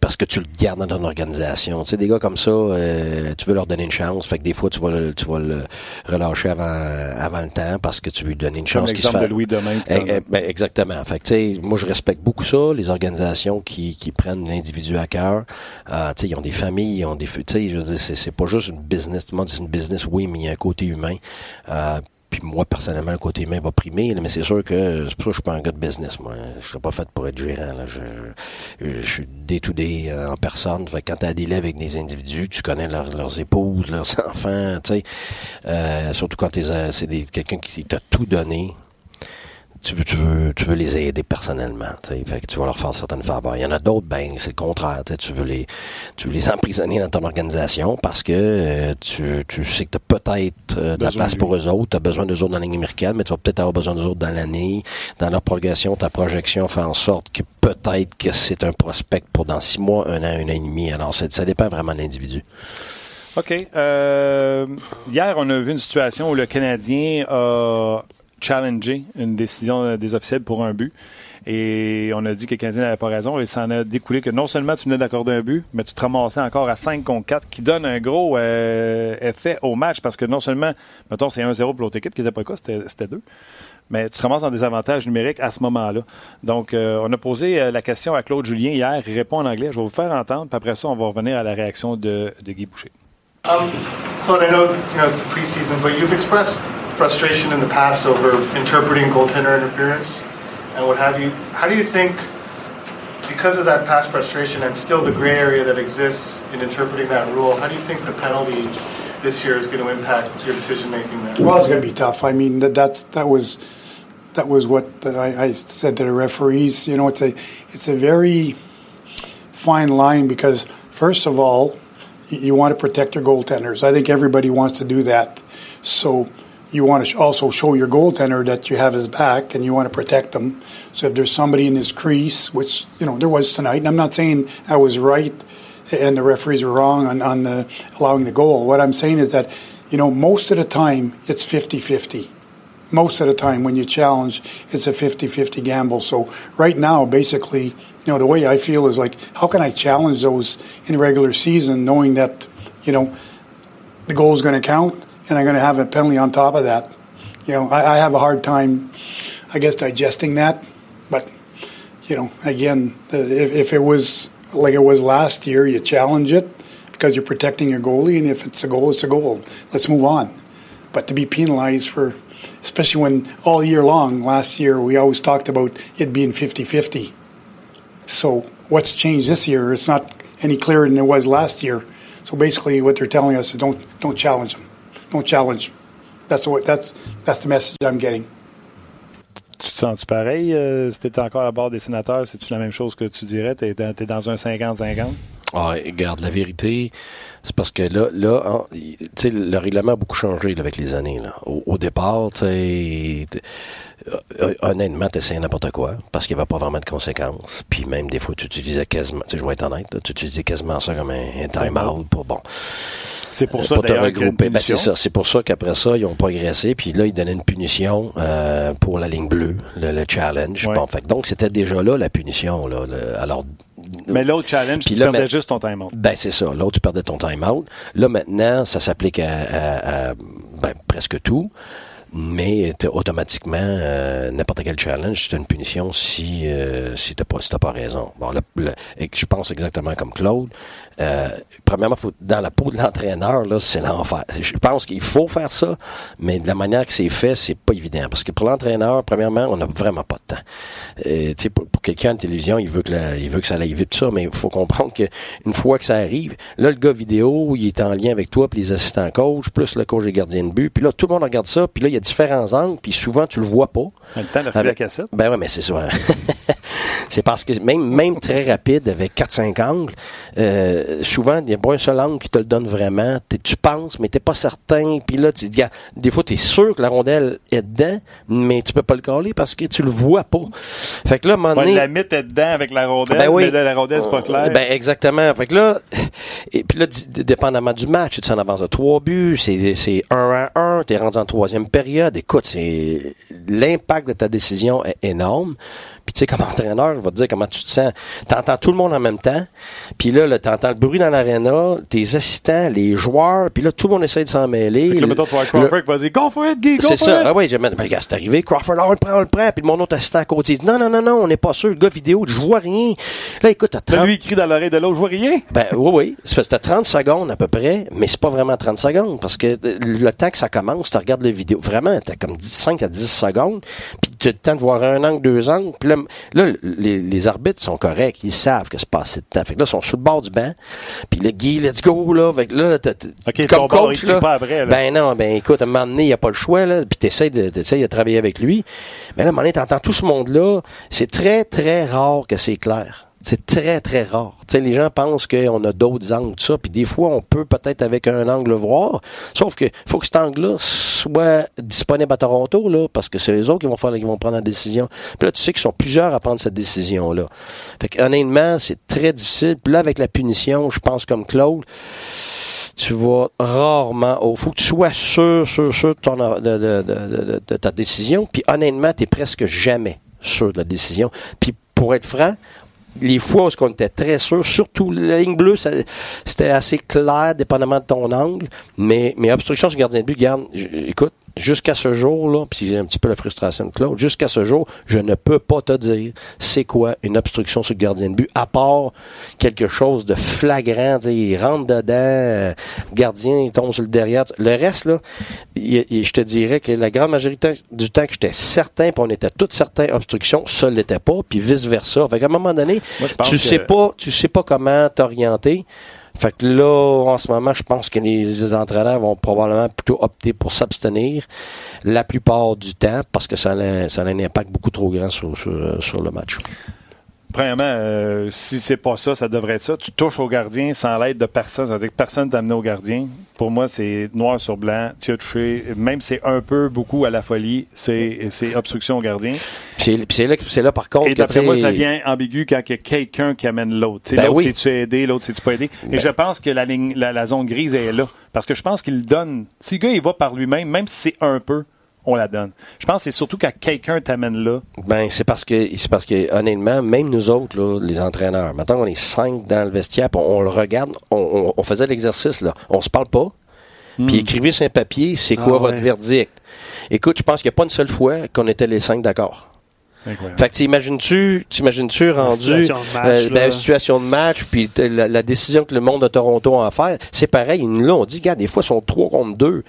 parce que tu le gardes dans ton organisation. Tu sais, des gars comme ça, euh, tu veux leur donner une chance. Fait que des fois, tu vas le, tu vas le relâcher avant, avant le temps parce que tu veux lui donner une chance. Comme de Louis demain. Eh, eh, ben, exactement. Fait que, tu sais, moi, je respecte beaucoup ça, les organisations qui, qui prennent l'individu à cœur. Euh, tu sais, ils ont des familles, ils ont des... Tu sais, je veux dire, c'est pas juste une business. Tout le monde dit c'est une business, oui, mais il y a un côté humain. Euh, puis moi, personnellement, le côté humain va primer, mais c'est sûr que c'est pour ça que je suis pas un gars de business, moi. Je serais pas fait pour être gérant. Là. Je, je, suis day-to-day euh, en personne. Fait quand tu as des avec des individus, tu connais leurs épouses, leurs enfants, tu sais. Euh, surtout quand c'est quelqu'un qui t'a tout donné tu veux, tu veux, tu veux les aider personnellement, fait que tu vas leur faire certaines faveurs. Il y en a d'autres, ben c'est le contraire, tu veux les, tu veux les emprisonner dans ton organisation parce que euh, tu, tu sais que tu as peut-être euh, de la place pour eux autres, tu as besoin d'eux autres dans la ligne américaine, mais tu vas peut-être avoir besoin d'eux autres dans l'année, dans leur progression, ta projection fait en sorte que peut-être que c'est un prospect pour dans six mois, un an, un an et demi. Alors ça dépend vraiment de l'individu. OK. Euh, hier, on a vu une situation où le Canadien a challenger une décision des officiels pour un but. Et on a dit que le Canadien n'avait pas raison. Et ça en a découlé que non seulement tu venais d'accorder un but, mais tu te ramassais encore à 5 contre 4, qui donne un gros euh, effet au match parce que non seulement, mettons, c'est 1-0 pour l'autre équipe, qui n'était pas le cas, c'était 2. Mais tu te ramasses dans des avantages numériques à ce moment-là. Donc, euh, on a posé euh, la question à Claude Julien hier. Il répond en anglais. Je vais vous faire entendre. Puis après ça, on va revenir à la réaction de, de Guy Boucher. Um, Claude, I know, you know it's the preseason, but you've expressed frustration in the past over interpreting goaltender interference and what have you. How do you think, because of that past frustration and still the gray area that exists in interpreting that rule, how do you think the penalty this year is going to impact your decision making there? Well, it's going to be tough. I mean, that that's, that was that was what I, I said to the referees. You know, it's a it's a very fine line because first of all, you want to protect your goaltenders. I think everybody wants to do that. So you want to also show your goaltender that you have his back and you want to protect them. So if there's somebody in his crease, which you know there was tonight, and I'm not saying I was right and the referees were wrong on, on the, allowing the goal. What I'm saying is that you know most of the time it's 50-50. Most of the time when you challenge, it's a 50-50 gamble. So right now, basically, you know, the way I feel is like, how can I challenge those in regular season knowing that, you know, the goal is going to count and I'm going to have a penalty on top of that. You know, I, I have a hard time, I guess, digesting that. But you know, again, if, if it was like it was last year, you challenge it because you're protecting your goalie, and if it's a goal, it's a goal. Let's move on. But to be penalized for, especially when all year long, last year, we always talked about it being 50 50. So what's changed this year? It's not any clearer than it was last year. So basically, what they're telling us is don't don't challenge them. No challenge. That's the, that's, that's the message I'm getting. Tu te sens-tu pareil euh, si tu encore à bord des sénateurs? C'est-tu la même chose que tu dirais? Tu es, es, dans un 50-50? Ah, regarde, la vérité, c'est parce que là, là sais, le règlement a beaucoup changé là, avec les années. Là. Au, au départ, sais, euh, honnêtement, tu essayais n'importe quoi parce qu'il n'y avait pas vraiment de conséquences. Puis même des fois, tu utilisais quasiment, tu sais, je vais être honnête, tu utilisais quasiment ça comme un, un time-out pour bon. C'est pour ça, te regrouper. Ben, c'est ça. C'est pour ça qu'après ça, ils ont progressé. Puis là, ils donnaient une punition euh, pour la ligne bleue, le, challenge. Bon, fait, donc, c'était déjà là la punition. Là, alors, mais l'autre challenge, tu perdais juste ton time-out. Ben, c'est ça. L'autre, tu perdais ton time-out. Là, maintenant, ça s'applique à, ben, presque tout mais automatiquement euh, n'importe quel challenge c'est une punition si euh, si t'as pas si pas raison bon je pense exactement comme Claude euh, premièrement, faut, dans la peau de l'entraîneur, là, c'est l'enfer. Je pense qu'il faut faire ça, mais de la manière que c'est fait, c'est pas évident. Parce que pour l'entraîneur, premièrement, on n'a vraiment pas de temps. Euh, pour, pour quelqu'un en télévision, il veut que il veut que ça aille vite, ça, mais il faut comprendre que une fois que ça arrive, là, le gars vidéo, il est en lien avec toi, puis les assistants coach, plus le coach des gardiens de but, puis là, tout le monde regarde ça, puis là, il y a différents angles, puis souvent, tu le vois pas. Le temps de la cassette. Ben ouais, mais c'est ça. c'est parce que même, même très rapide, avec 4-5 angles, euh, souvent, il n'y a pas un seul angle qui te le donne vraiment. tu penses, mais t'es pas certain. Puis là, tu des fois, tu es sûr que la rondelle est dedans, mais tu peux pas le coller parce que tu le vois pas. Fait que là, à un moment donné, La mythe est dedans avec la rondelle, ben oui. mais la rondelle, c'est pas clair. Ben, exactement. Fait que là, et puis là, dépendamment du match, tu es en avance de trois buts, c'est, c'est un à un, t'es rendu en troisième période. Écoute, c'est, l'impact de ta décision est énorme. Puis tu sais, comme entraîneur, il va te dire comment tu te sens. T'entends tout le monde en même temps. Puis là, là t'entends le bruit dans l'aréna, tes assistants, les joueurs. Puis là, tout le monde essaie de s'en mêler. Fait que là, mettons, tu vois Crawford qui va dire « Go for it, Guy, go C'est ça. it! » Ah oui, ben, regarde, c'est arrivé. Crawford, là, on le prend, on le prend. Puis mon autre assistant à côté dit « Non, non, non, non, on n'est pas sûr. Le gars vidéo, je vois rien. » Là, écoute, t'as 30... Là, lui, il crie dans l'oreille de l'autre « Je vois rien! » Ben oui, oui. C'est 30 secondes à peu près, mais c'est pas vraiment 30 secondes. Parce que le temps que ça commence, tu regardes la vidéo. Vraiment, t'as comme 5 à 10 secondes. Puis tu as le temps de voir un angle, deux angles. Puis là, là les, arbitres sont corrects, ils savent que c'est passé de temps. Fait que là, ils sont sur le bord du banc. Puis le Guy, let's go, là. Fait que là, comme coach, là, pas après, ben non, ben écoute, à un moment donné, il n'y a pas le choix, là. Puis t'essayes de, de travailler avec lui. Mais là, à un moment donné, t'entends tout ce monde-là. C'est très, très rare que c'est clair. C'est très, très rare. Tu sais, les gens pensent qu'on a d'autres angles, ça, puis des fois, on peut peut-être avec un angle voir, sauf que faut que cet angle-là soit disponible à Toronto, là, parce que c'est les autres qui vont faire, qui vont prendre la décision. Puis là, tu sais qu'ils sont plusieurs à prendre cette décision-là. Fait honnêtement, c'est très difficile. Puis là, avec la punition, je pense comme Claude, tu vas rarement Il faut que tu sois sûr, sûr, sûr de, de ta décision. Puis honnêtement, tu es presque jamais sûr de la décision. Puis pour être franc, les fois où on était très sûr, surtout la ligne bleue, c'était assez clair, dépendamment de ton angle. Mais, mais obstruction sur gardien de but, garde, écoute, jusqu'à ce jour-là, puis j'ai un petit peu la frustration de Claude, jusqu'à ce jour, je ne peux pas te dire c'est quoi une obstruction sur le gardien de but, à part quelque chose de flagrant, il rentre dedans, euh, gardien, il tombe sur le derrière. Le reste, là, je te dirais que la grande majorité du temps que j'étais certain, puis on était tous certains, obstruction, ça l'était pas, puis vice-versa. Fait qu'à un moment donné, tu sais pas, tu sais pas comment t'orienter. Fait que là, en ce moment, je pense que les entraîneurs vont probablement plutôt opter pour s'abstenir la plupart du temps parce que ça a, ça un impact beaucoup trop grand sur le match. Premièrement, euh, si c'est pas ça, ça devrait être ça. Tu touches au gardien sans l'aide de personne. Ça veut dire que personne t'a amené au gardien. Pour moi, c'est noir sur blanc. Tu as touché. Même si c'est un peu beaucoup à la folie, c'est, obstruction au gardien. Puis c'est là, c'est là, par contre. Et d'après moi, ça vient ambigu quand il y a quelqu'un qui amène l'autre. Ben l'autre, oui. si tu aidé, l'autre, si tu pas aidé? Et ben je pense que la, ligne, la, la zone grise est là. Parce que je pense qu'il donne. Si le gars, il va par lui-même, même si c'est un peu, on la donne. Je pense que c'est surtout quand quelqu'un t'amène là. Ben, c'est parce que, c'est parce que, honnêtement, même nous autres, là, les entraîneurs, maintenant on est cinq dans le vestiaire, on, le regarde, on, faisait l'exercice, là. On se parle pas. Hmm. Puis écrivez sur un papier, c'est quoi ah votre verdict? Écoute, je pense qu'il n'y a pas une seule fois qu'on était les cinq d'accord. Fait que t'imagines-tu, t'imagines-tu rendu euh, dans la situation de match, puis la, décision que le monde de Toronto a à faire, c'est pareil. Là, on dit, gars, des fois, ils sont trois contre deux.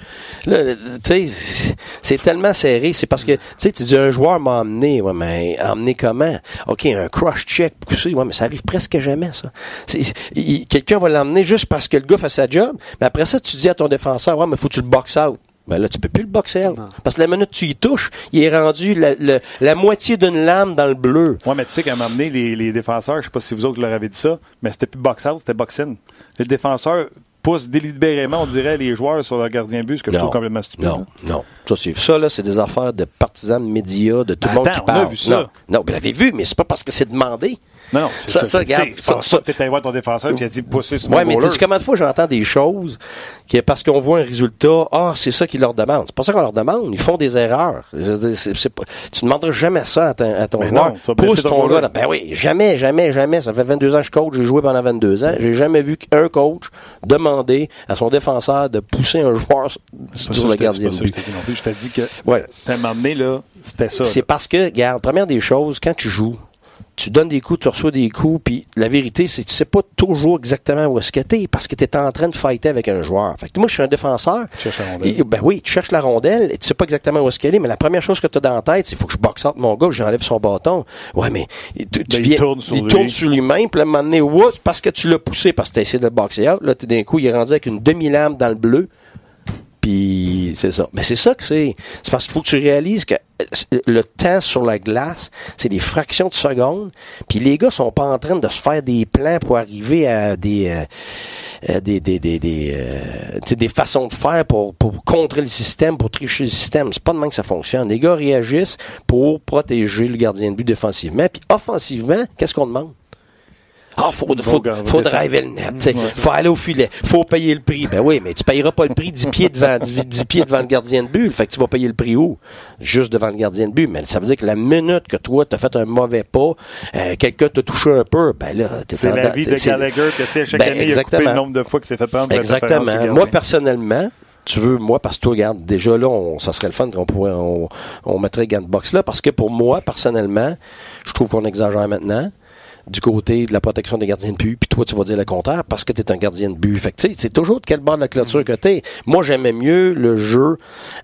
Là, tu sais, c'est tellement serré. C'est parce que, tu sais, tu dis, un joueur m'a amené. Ouais, mais emmené comment? OK, un crush check poussé. Ouais, mais ça arrive presque jamais, ça. Quelqu'un va l'emmener juste parce que le gars fait sa job. Mais après ça, tu dis à ton défenseur, ouais, mais faut que tu le box out. Ben là, tu peux plus le boxer. Parce que la minute que tu y touches, il est rendu la, moitié d'une lame dans le bleu. Ouais, mais tu sais, qu'à un moment donné, les, défenseurs, je sais pas si vous autres leur avez dit ça, mais c'était plus box-out, c'était boxing. Le défenseur pousse délibérément, on dirait, les joueurs sur leur gardien but, ce que je trouve complètement stupide. Non, non. Ça, c'est, ça là, c'est des affaires de partisans de médias, de tout le monde qui parle. On a vu ça. Non, non vous l'avez vu, mais c'est pas parce que c'est demandé. Non, non. Ça, ça, regarde. Ça, ça, voir ton défenseur qui a dit pousser sur Ouais, mais tu sais combien de fois j'entends des choses qui, parce qu'on voit un résultat, ah, c'est ça qu'ils leur demandent. C'est pas ça qu'on leur demande. Ils font des erreurs. Tu demanderas jamais ça à, ton joueur. Pousse ton, gars. Ben oui, jamais, jamais, jamais. Ça fait 22 ans que je coach. J'ai joué pendant 22 ans. J'ai jamais vu qu'un coach demander à son défenseur de pousser un joueur sur le gardien de but. Je t'ai dit que, à un moment donné, là, c'était ça. C'est parce que, regarde, première des choses, quand tu joues, tu donnes des coups, tu reçois des coups, puis la vérité, c'est que tu sais pas toujours exactement où est-ce que t'es, parce que tu es en train de fighter avec un joueur. Fait que moi, je suis un défenseur. Tu cherches la rondelle. ben oui, tu cherches la rondelle, et tu sais pas exactement où est-ce qu'elle est, mais la première chose que tu as dans la tête, c'est qu'il faut que je boxe entre mon gars, j'enlève son bâton. Ouais, mais tu, ben, viens, il tourne sur il Tourne sur lui-même, puis là, à un moment donné, parce que tu l'as poussé, parce que tu as essayé de le boxer out, là, d'un coup, il est rendu avec une demi-lame dans le bleu. Puis c'est ça. Mais c'est ça que c'est. C'est parce qu'il faut que tu réalises que euh, le temps sur la glace, c'est des fractions de secondes. Puis les gars sont pas en train de se faire des plans pour arriver à des euh, euh, des des des des, des façons de faire pour pour contrer le système, pour tricher le système. C'est pas de même que ça fonctionne. Les gars réagissent pour protéger le gardien de but défensivement. Puis offensivement, qu'est-ce qu'on demande? Ah, faut, faut, faut, driver le net. faut aller au filet. Faut payer le prix. Ben oui, mais tu payeras pas le prix 10 pieds devant, 10 pieds devant le gardien de but. Fait que tu vas payer le prix où? Juste devant le gardien de but. Mais ça veut dire que la minute que toi, t'as fait un mauvais pas, euh, quelqu'un t'a touché un peu, ben là, t'es C'est la vie de Gallagher que, tu sais, chaque ben, année, il a coupé le nombre de fois que c'est fait prendre. Exactement. Moi, personnellement, tu veux, moi, parce que toi, regarde, déjà là, on, ça serait le fun qu'on pourrait, on, on mettrait Gant Box là, parce que pour moi, personnellement, je trouve qu'on exagère maintenant du côté de la protection des gardiens de but, puis toi, tu vas dire le contraire parce que tu es un gardien de but. Fait c'est toujours de quel bord de la clôture que t'es. Moi, j'aimais mieux le jeu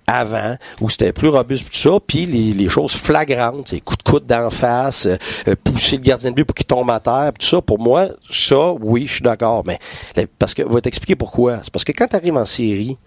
avant, où c'était plus robuste, tout ça, puis les, les choses flagrantes, les coups de coude d'en face, euh, pousser le gardien de but pour qu'il tombe à terre, tout ça, pour moi, ça, oui, je suis d'accord. Mais, parce que, je vais t'expliquer pourquoi. C'est parce que quand tu arrives en série,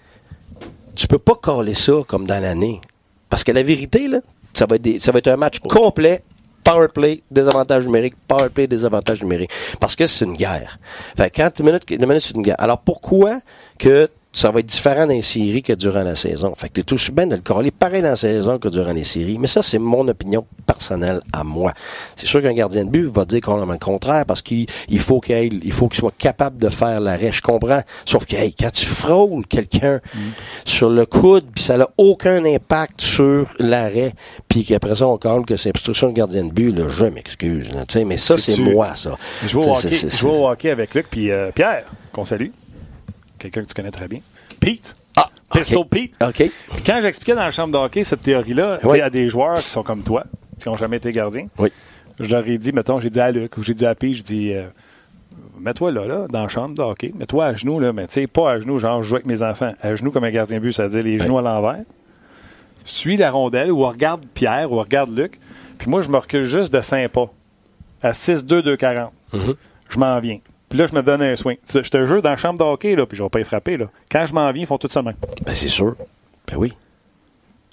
tu peux pas coller ça comme dans l'année. Parce que la vérité, là, ça va être, ça va être un match complet power play, désavantage numérique, power play, désavantage numérique. Parce que c'est une guerre. Fait que 40 minutes, minutes, c'est une guerre. Alors pourquoi que ça va être différent dans les séries que durant la saison. Fait que t'es tout bien de le corroler pareil dans la saison que durant les séries. Mais ça, c'est mon opinion personnelle à moi. C'est sûr qu'un gardien de but va dire qu'on a le contraire parce qu'il faut qu'il il faut qu'il soit capable de faire l'arrêt. Je comprends. Sauf que quand tu frôles quelqu'un mm. sur le coude, puis ça n'a aucun impact sur l'arrêt, puis qu'après ça, on calme que c'est obstruction de gardien de but, là, je m'excuse. Mais ça, c'est moi, ça. Je vais au hockey avec Luc, puis euh, Pierre, qu'on salue quelqu'un que tu connais très bien. Pete. Ah, Pistol Pete. OK. quand j'expliquais dans la chambre de hockey cette théorie-là, il y a des joueurs qui sont comme toi, qui n'ont jamais été gardiens. Oui. Je leur ai dit, mettons, j'ai dit à Luc ou j'ai dit à Pete, je dis, euh, mets-toi là, là, dans la chambre de hockey, mets-toi à genoux, là, mais tu sais, pas à genoux, genre, je joue avec mes enfants. À genoux comme un gardien but, c'est-à-dire les genoux à l'envers. Suis la rondelle ou regarde Pierre ou regarde Luc, puis moi, je me recule juste de 5 pas. À 6-2, 2-40. Mm-hmm. Je m'en viens. Puis là, je me donne un soin. Je te jure, dans la chambre de hockey, là, puis je vais pas y frapper. Là. Quand je m'en viens, ils font tout ça même. Ben, c'est sûr. Ben oui.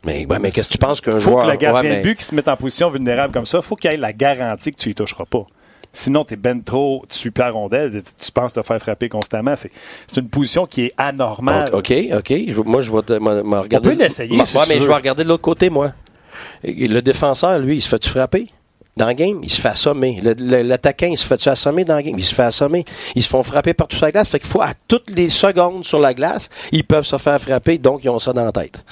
Mais, mais qu'est-ce que tu penses qu'un joueur... Faut que le gardien de but qui se mette en position vulnérable comme ça, faut qu'il ait la garantie que tu y toucheras pas. Sinon, tu es ben trop, tu suis la rondelle, tu penses te faire frapper constamment. C'est une position qui est anormale. OK, OK. moi, je vais te, regarder. On peut l'essayer. Si mais je vais regarder de l'autre côté, moi. Le défenseur, lui, il se fait-tu frapper? Dans le game, il se fait assommer. L'attaquant, il se fait assommer dans le game? Il se fait assommer. Ils se font frapper partout sur la glace. Fait qu'il faut, à toutes les secondes sur la glace, ils peuvent se faire frapper, donc ils ont ça dans la tête.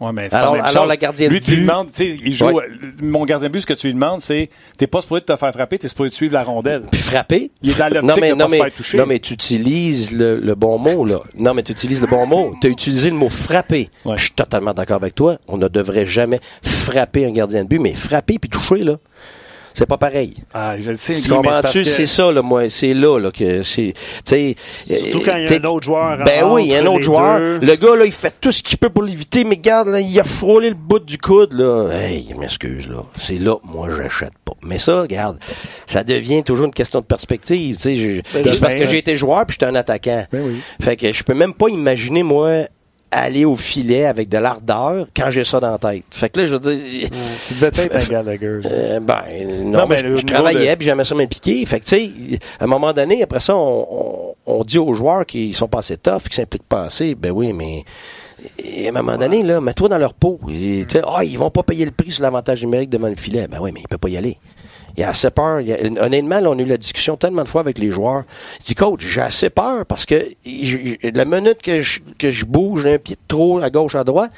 Ouais, mais alors, alors la gardienne lui, tu lui demandes, tu sais, il joue, mon gardien de but, ce que tu lui demandes, c'est, t'es pas supposé te faire frapper, t'es supposé suivre la rondelle. Puis frapper? Il est dans l'optique de pas se faire toucher. Non, mais tu utilises le, bon mot, là. Non, mais tu utilises le bon mot. Tu as utilisé le mot frapper. Je suis totalement d'accord avec toi. On ne devrait jamais frapper un gardien de but, mais frapper puis toucher, là c'est pas pareil. Ah, je le sais. Comprends-tu? C'est ça, là, moi, c'est là, là, que c'est, Surtout quand il y a un autre joueur. Ben oui, il y a un autre joueur. Le gars, là, il fait tout ce qu'il peut pour l'éviter, mais regarde, là, il a frôlé le bout du coude, là. Hey, m'excuse, là. C'est là, moi, j'achète pas. Mais ça, regarde, ça devient toujours une question de perspective, tu sais. Ben, parce que j'ai été joueur puis j'étais un attaquant. Ben oui. Fait que je peux même pas imaginer, moi, aller au filet avec de l'ardeur quand j'ai ça dans la tête. Fait que là, je veux dire... Tu devais être un Gallagher. Euh, ben, non, mais je, travaillais, puis j'aimais ça m'impliquer. Fait que, tu sais, à un moment donné, après ça, on, on, dit aux joueurs qui sont passés tough, qui s'impliquent pas assez. Ben oui, mais... à un moment donné, là, mets-toi dans leur peau. Et, oh, ils vont pas payer le prix sur l'avantage numérique devant le filet. Ben oui, mais ils peuvent pas y aller. Il a assez peur. honnêtement, là, on a eu la discussion tellement de fois avec les joueurs. Il dit, coach, j'ai assez peur parce que la minute que je, que je bouge un pied de trop à gauche, à droite,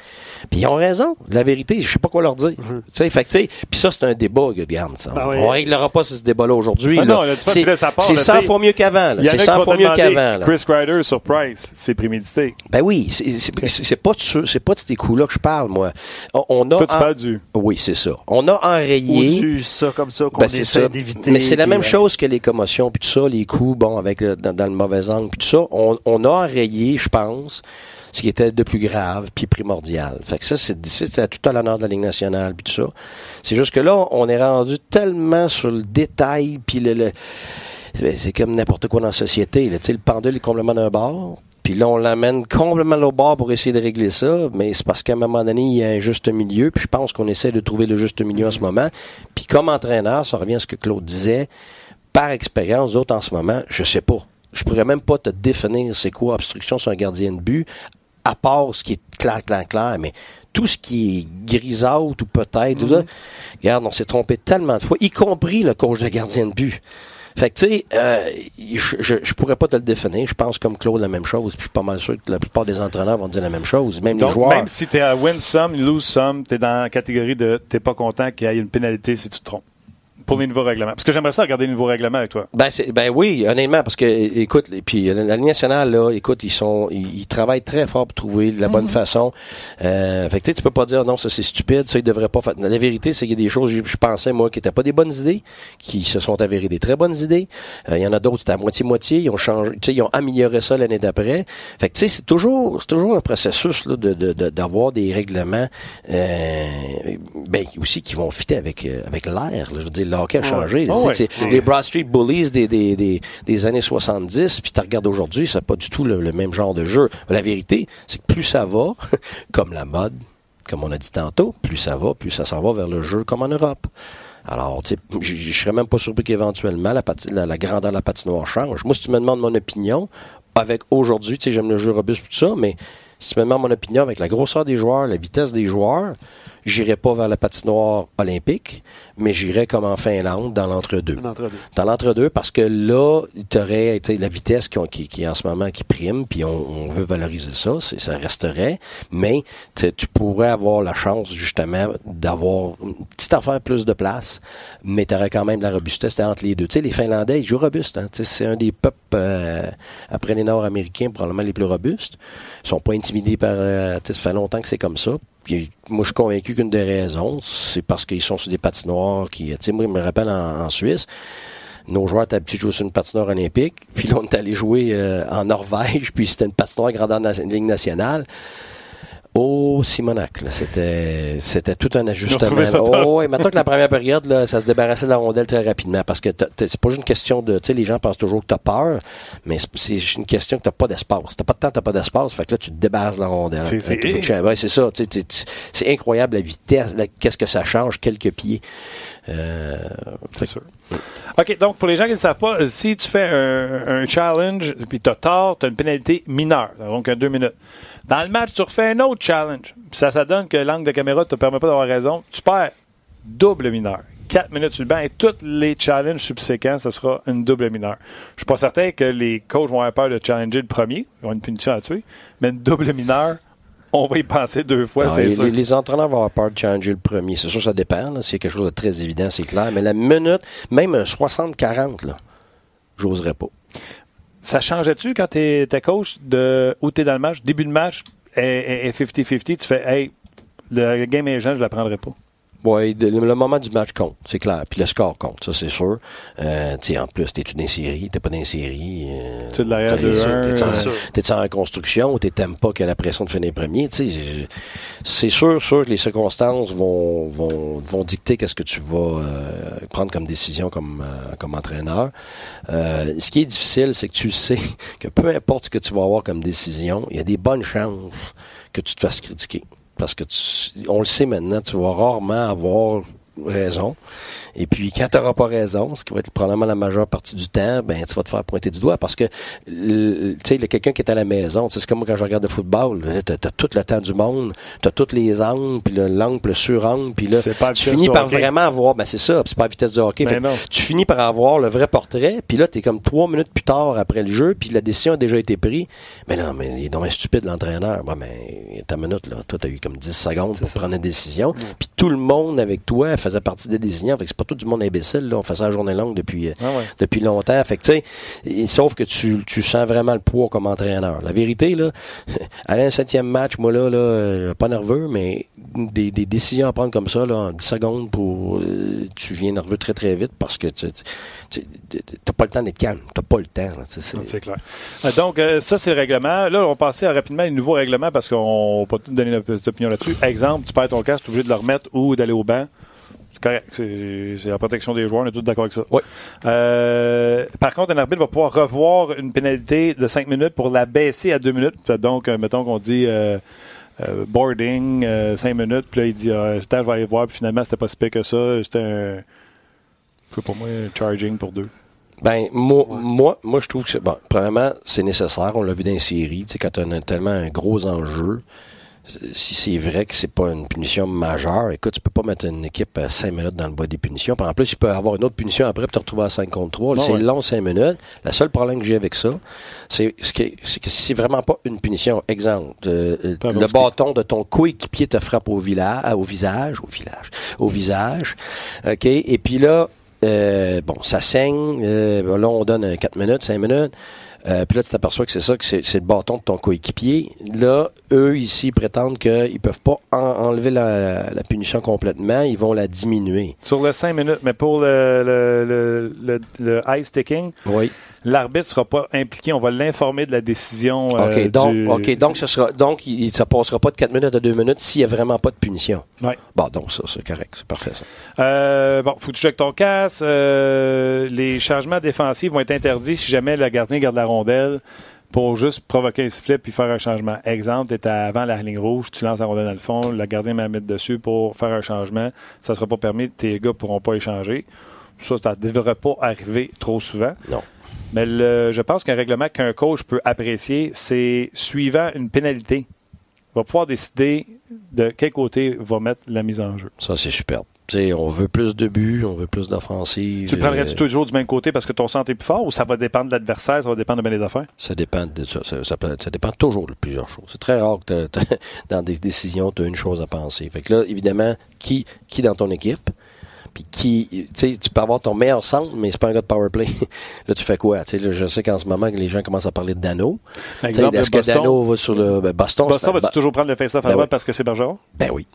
puis ils ont raison. La vérité, je sais pas quoi leur dire. Tu sais, fait que, puis ça, c'est un débat, regarde, ça. Ah On réglera pas ce débat-là aujourd'hui. Ah c'est 100 fois mieux qu'avant. C'est 100 fois mieux qu'avant. Chris Kreider sur Price, c'est prémédité. Ben oui, c'est pas de c'est pas de ces coups-là que je parle, moi. On a Toi, tu parles du. Oui, c'est ça. On a enrayé. ça comme ça qu'on ben, essaie d'éviter. Mais c'est la même chose que les commotions puis tout ça, les coups, bon, avec dans, le mauvais angle puis tout ça. On, on a enrayé, je pense ce qui était de plus grave puis primordial. Fait que ça, c'est, c'est tout à l'honneur de la Ligue nationale puis tout ça. C'est juste que là, on est rendu tellement sur le détail puis le, c'est comme n'importe quoi dans la société. Là. Le pendule est complètement d'un bord, Puis là, on l'amène complètement au bord pour essayer de régler ça, mais c'est parce qu'à un moment donné, il y a un juste milieu, puis je pense qu'on essaie de trouver le juste milieu en ce moment. Puis comme entraîneur, ça revient à ce que Claude disait, par expérience, d'autres en ce moment, je sais pas. Je pourrais même pas te définir c'est quoi obstruction sur un gardien de but, à part ce qui est clair, clair, clair, mais tout ce qui est grisâtre ou peut-être, tout ça, mhm. regarde, on s'est trompé tellement de fois, y compris le coach de gardien de but. Fait que, tu sais, euh, je, je, pourrais pas te le définir. Je pense comme Claude la même chose. Puis je suis pas mal sûr que la plupart des entraîneurs vont dire la même chose. Même les joueurs. Même si tu es à win some, lose some, tu es dans la catégorie de t'es pas content qu'il y ait une pénalité si tu te trompes pour les nouveaux règlements? Parce que j'aimerais ça regarder les nouveaux règlements avec toi. Ben, ben oui, honnêtement, parce que, écoute, puis la, Ligue nationale, là, écoute, ils sont, ils, travaillent très fort pour trouver la bonne mhm. façon. Euh, fait que, tu peux pas dire, non, ça c'est stupide, ça ils devraient pas faire. La vérité, c'est qu'il y a des choses, je, pensais, moi, qui étaient pas des bonnes idées, qui se sont avérées des très bonnes idées. Euh, il y en a d'autres, c'était à moitié-moitié, ils ont changé, tu sais, ils ont amélioré ça l'année d'après. Fait que, tu sais, c'est toujours, c'est toujours un processus, là, de, d'avoir des règlements, euh, ben, aussi qui vont fitter avec, euh, avec l'air, je veux dire, a changé. Oh, les Broad Street Bullies des, des, des, des années 70, puis tu regardes aujourd'hui, c'est pas du tout le, même genre de jeu. La vérité, c'est que plus ça va, comme la mode, comme on a dit tantôt, plus ça va, plus ça s'en va vers le jeu comme en Europe. Alors, tu sais, je serais même pas surpris qu'éventuellement la, la, la, grandeur de la patinoire change. Moi, si tu me demandes mon opinion, avec aujourd'hui, tu sais, j'aime le jeu robuste tout ça, mais si tu me demandes mon opinion avec la grosseur des joueurs, la vitesse des joueurs, j'irai pas vers la patinoire olympique, mais j'irai comme en Finlande dans l'entre-deux. Dans l'entre-deux, parce que là, tu aurais été la vitesse qui, qui, qui, en ce moment qui prime, puis on, veut valoriser ça, ça resterait, mais tu pourrais avoir la chance justement d'avoir une petite affaire plus de place, mais tu aurais quand même de la robustesse entre les deux. Tu sais, les Finlandais, ils jouent robuste. Hein? C'est un des peuples, euh, après les Nord-Américains, probablement les plus robustes. Ils sont pas intimidés par... Euh, ça fait longtemps que c'est comme ça moi, je suis convaincu qu'une des raisons, c'est parce qu'ils sont sur des patinoires qui, tu sais, moi, je me rappelle en, Suisse, nos joueurs étaient habitués de jouer sur une patinoire olympique, puis là, on est allé jouer euh, en Norvège, puis c'était une patinoire grandeur de la Ligue nationale. Oh, Simonac, c'était c'était tout un ajustement. Oh, et maintenant que la première période, là, ça se débarrassait de la rondelle très rapidement parce que c'est pas juste une question de, tu sais, les gens pensent toujours que t'as peur, mais c'est une question que t'as pas d'espace. T'as pas de temps, t'as pas d'espace, fait que là tu te débarrasses de la rondelle. C'est ça. C'est incroyable la vitesse, qu'est-ce que ça change quelques pieds. Euh, c'est sûr. OK, donc pour les gens qui ne savent pas, euh, si tu fais un, un challenge puis tu as tort, tu as une pénalité mineure, donc deux minutes. Dans le match, tu refais un autre challenge. ça, ça donne que l'angle de caméra ne te permet pas d'avoir raison. Tu perds double mineur. 4 minutes sur le banc et tous les challenges subséquents, ce sera une double mineure. Je suis pas certain que les coachs vont avoir peur de challenger le premier. Ils vont une punition à tuer. Mais une double mineure, on va y penser deux fois, c'est sûr. Les, entraîneurs vont avoir peur de changer le premier. C'est sûr, ça dépend. C'est quelque chose de très évident, c'est clair. Mais la minute, même un 60-40, là, j'oserais pas. Ça changeait-tu quand tu étais coach de où tu es dans le match, début de match, et 50-50, tu fais Hey, le game est je ne la prendrai pas. Oui, le, moment du match compte, c'est clair. Puis le score compte, ça c'est sûr. Euh, en plus, t'es-tu dans série, t'es pas dans série. Euh, tu de l'arrière de T'es en reconstruction ou t'aimes pas que la pression de finir premier? C'est sûr, sûr que les circonstances vont, vont, vont dicter qu'est-ce que tu vas euh, prendre comme décision comme, euh, comme entraîneur. Euh, ce qui est difficile, c'est que tu sais que peu importe ce que tu vas avoir comme décision, il y a des bonnes chances que tu te fasses critiquer. Parce que on le sait maintenant, tu vas rarement avoir raison. Et puis, quand tu n'auras pas raison, ce qui va être probablement la majeure partie du temps, ben, tu vas te faire pointer du doigt parce que, tu sais, quelqu'un qui est à la maison, c'est comme moi quand je regarde le football, tu as, tout le temps du monde, tu as toutes les angles, puis l'angle, le surangle, puis là, tu finis par vraiment avoir, ben c'est ça, c'est pas la vitesse de hockey. Ben tu finis par avoir le vrai portrait, puis là, tu es comme trois minutes plus tard après le jeu, puis la décision a déjà été prise. Mais non, mais il est donc stupide l'entraîneur. Ben, mais ta minute, là, toi, tu as eu comme 10 secondes pour prendre une décision, puis tout le monde avec toi faisait partie des fait c'est pas tout du monde imbécile. Là. On fait ça la journée longue depuis, ah depuis longtemps. Fait que, tu sais, sauf que tu, tu sens vraiment le poids comme entraîneur. La vérité, là, aller à un septième match, moi, là, là euh, pas nerveux, mais des, des, décisions à prendre comme ça, là, en 10 secondes, pour, euh, tu viens nerveux très, très vite parce que tu n'as pas le temps d'être calme. Tu pas le temps. C'est clair. Euh, donc, ça, c'est le règlement. Là, on va passer rapidement à un nouveau règlement parce qu'on va pas donner notre opinion là-dessus. Exemple, tu perds ton casque, tu es obligé de le remettre ou d'aller au banc C'est correct. C'est la protection des joueurs. On est tous d'accord avec ça. Oui. Euh, par contre, un arbitre va pouvoir revoir une pénalité de 5 minutes pour la baisser à 2 minutes. Donc, euh, mettons qu'on dit euh, boarding, 5 minutes, puis là, il dit ah, je vais aller voir, puis finalement, c'était pas si pire que ça. C'était un. Pour moi, un charging pour deux. Ben, moi, moi, moi, je trouve que, bon, premièrement, c'est nécessaire. On l'a vu dans les séries. Tu sais, quand on a tellement un gros enjeu, si c'est vrai que c'est pas une punition majeure, écoute, tu peux pas mettre une équipe à 5 minutes dans le bois des punitions. en plus, il peut avoir une autre punition après pour te retrouver à 5 contre 3. c'est long 5 minutes. Le seul problème que j'ai avec ça, c'est que, que c'est vraiment pas une punition, exemple, le bâton de ton coéquipier te frappe au, village, au visage, au village, au visage, OK, et puis là, euh, bon, ça saigne, euh, là on donne 4 minutes, 5 minutes, euh, puis là, tu t'aperçois que c'est ça, que c'est, le bâton de ton coéquipier. Là, eux, ici, prétendent qu'ils peuvent pas enlever la, punition complètement, ils vont la diminuer. Sur les 5 minutes, mais pour le, le, le, le, ice sticking, oui l'arbitre sera pas impliqué. On va l'informer de la décision. Euh, OK, donc, donc, ce sera, donc il, ça passera pas de 4 minutes à 2 minutes s'il n'y a vraiment pas de punition. Oui. Bon, donc ça, c'est correct. C'est parfait, ça. Euh, bon, faut que tu checkes ton casse. Euh, les changements défensifs vont être interdits si jamais le gardien garde la rondelle pour juste provoquer un sifflet puis faire un changement. Exemple, tu es avant la ligne rouge, tu lances la rondelle dans le fond, le gardien met mettre dessus pour faire un changement. Ça ne sera pas permis, tes gars ne pourront pas échanger. Ça, ça ne devrait pas arriver trop souvent. Non. Mais je pense qu'un règlement qu'un coach peut apprécier, c'est suivant une pénalité, va pouvoir décider de quel côté va mettre la mise en jeu. Ça, c'est superbe. on veut plus de buts, on veut plus d'offensives. Tu le prendrais-tu euh, toujours du même côté parce que ton centre est plus fort ou ça va dépendre de l'adversaire, ça va dépendre de bien des affaires? Ça dépend de ça. Ça, dépend toujours de plusieurs choses. C'est très rare que dans des décisions, tu as une chose à penser. Fait que là, évidemment, qui, qui dans ton équipe? Qui, tu sais, tu peux avoir ton meilleur centre, mais c'est pas un gars de power play. là, tu fais quoi? Tu sais, je sais qu'en ce moment, les gens commencent à parler de Dano. Est-ce que Dano va sur le ben, Boston? Boston, vas-tu toujours prendre le face-off à ben droite parce que c'est Bergeron? Ben oui.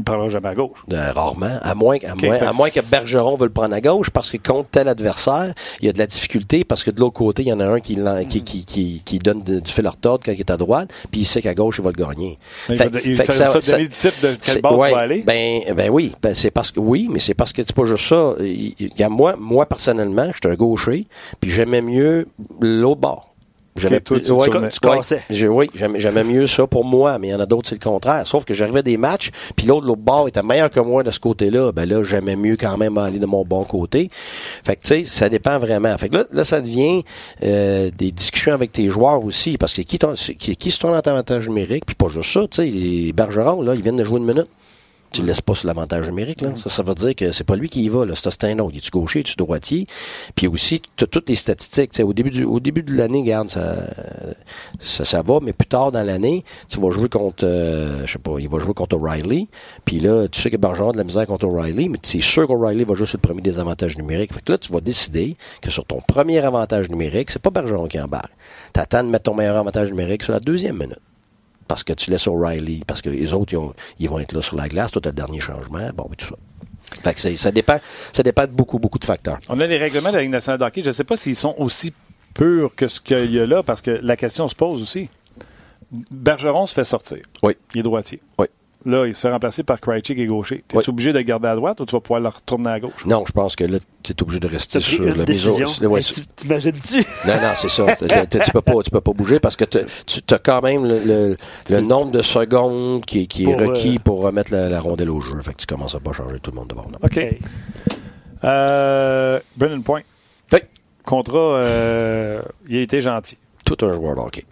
Il ne prendra jamais à gauche. Euh, rarement. À moins, à, moins, à moins que Bergeron veut le prendre à gauche parce que contre tel adversaire, il y a de la difficulté parce que de l'autre côté, il y en a un qui, qui, qui, qui, qui donne du fil à retordre quand il est à droite, puis il sait qu'à gauche, il va le gagner. il fait, il fait ça, ça, donner le type de quel bord ouais, va aller? Ben, ben oui. Ben, c'est parce que, oui, mais c'est parce que c'est pas juste ça. Il, il, moi, moi, personnellement, je suis un gaucher, puis j'aimais mieux l'autre bord. J'aimais plus, tu, ouais, oui, j'aimais mieux ça pour moi, mais il y en a d'autres, c'est le contraire. Sauf que j'arrivais des matchs, puis l'autre, l'autre bord était meilleur que moi de ce côté-là. Ben là, j'aimais mieux quand même aller de mon bon côté. Fait que, tu sais, ça dépend vraiment. Fait que là, là ça devient euh, des discussions avec tes joueurs aussi, parce que qui, qui, qui se tourne en avantage numérique, puis pas juste ça, tu sais, les Bergerons, là, ils viennent de jouer une minute. Tu le laisses pas sur l'avantage numérique, là. Ça, ça veut dire que c'est pas lui qui y va, là. C'est un autre. Il est-tu gaucher, tu droitier? Puis aussi, tu toutes les statistiques. au début du, au début de l'année, regarde, ça, ça, va, mais plus tard dans l'année, tu vas jouer contre, euh, je sais pas, il va jouer contre O'Reilly. Puis là, tu sais que Bergeron a de la misère contre O'Reilly, mais tu es sûr qu'O'Reilly va jouer sur le premier des avantages numériques. Fait que là, tu vas décider que sur ton premier avantage numérique, c'est pas Bergeron qui embarque. T'attends de mettre ton meilleur avantage numérique sur la deuxième minute parce que tu laisses O'Reilly, parce que les autres, ils, vont être là sur la glace, toi, tu as le dernier changement, bon, mais tout ça. Fait que ça dépend, ça dépend de beaucoup, beaucoup de facteurs. On a les règlements de la Ligue nationale de hockey. Je ne sais pas s'ils sont aussi purs que ce qu'il y a là, parce que la question se pose aussi. Bergeron se fait sortir. Oui. Il est droitier. Oui. Là, il se fait remplacer par Krejci qui est gaucher. Tu es obligé de le garder à droite ou tu vas pouvoir le retourner à gauche? Non, je pense que là, tu es obligé de rester sur le décision. Ouais, tu T'imagines-tu? Non, non, c'est ça. tu peux pas, tu peux pas bouger parce que tu as quand même le, le, nombre de secondes qui, qui est requis euh, pour remettre la, rondelle au jeu. Fait que tu commences à pas changer tout le monde devant. OK. Euh, Brennan Point. Oui. Contrat, euh, il a été gentil. Tout un joueur de hockey.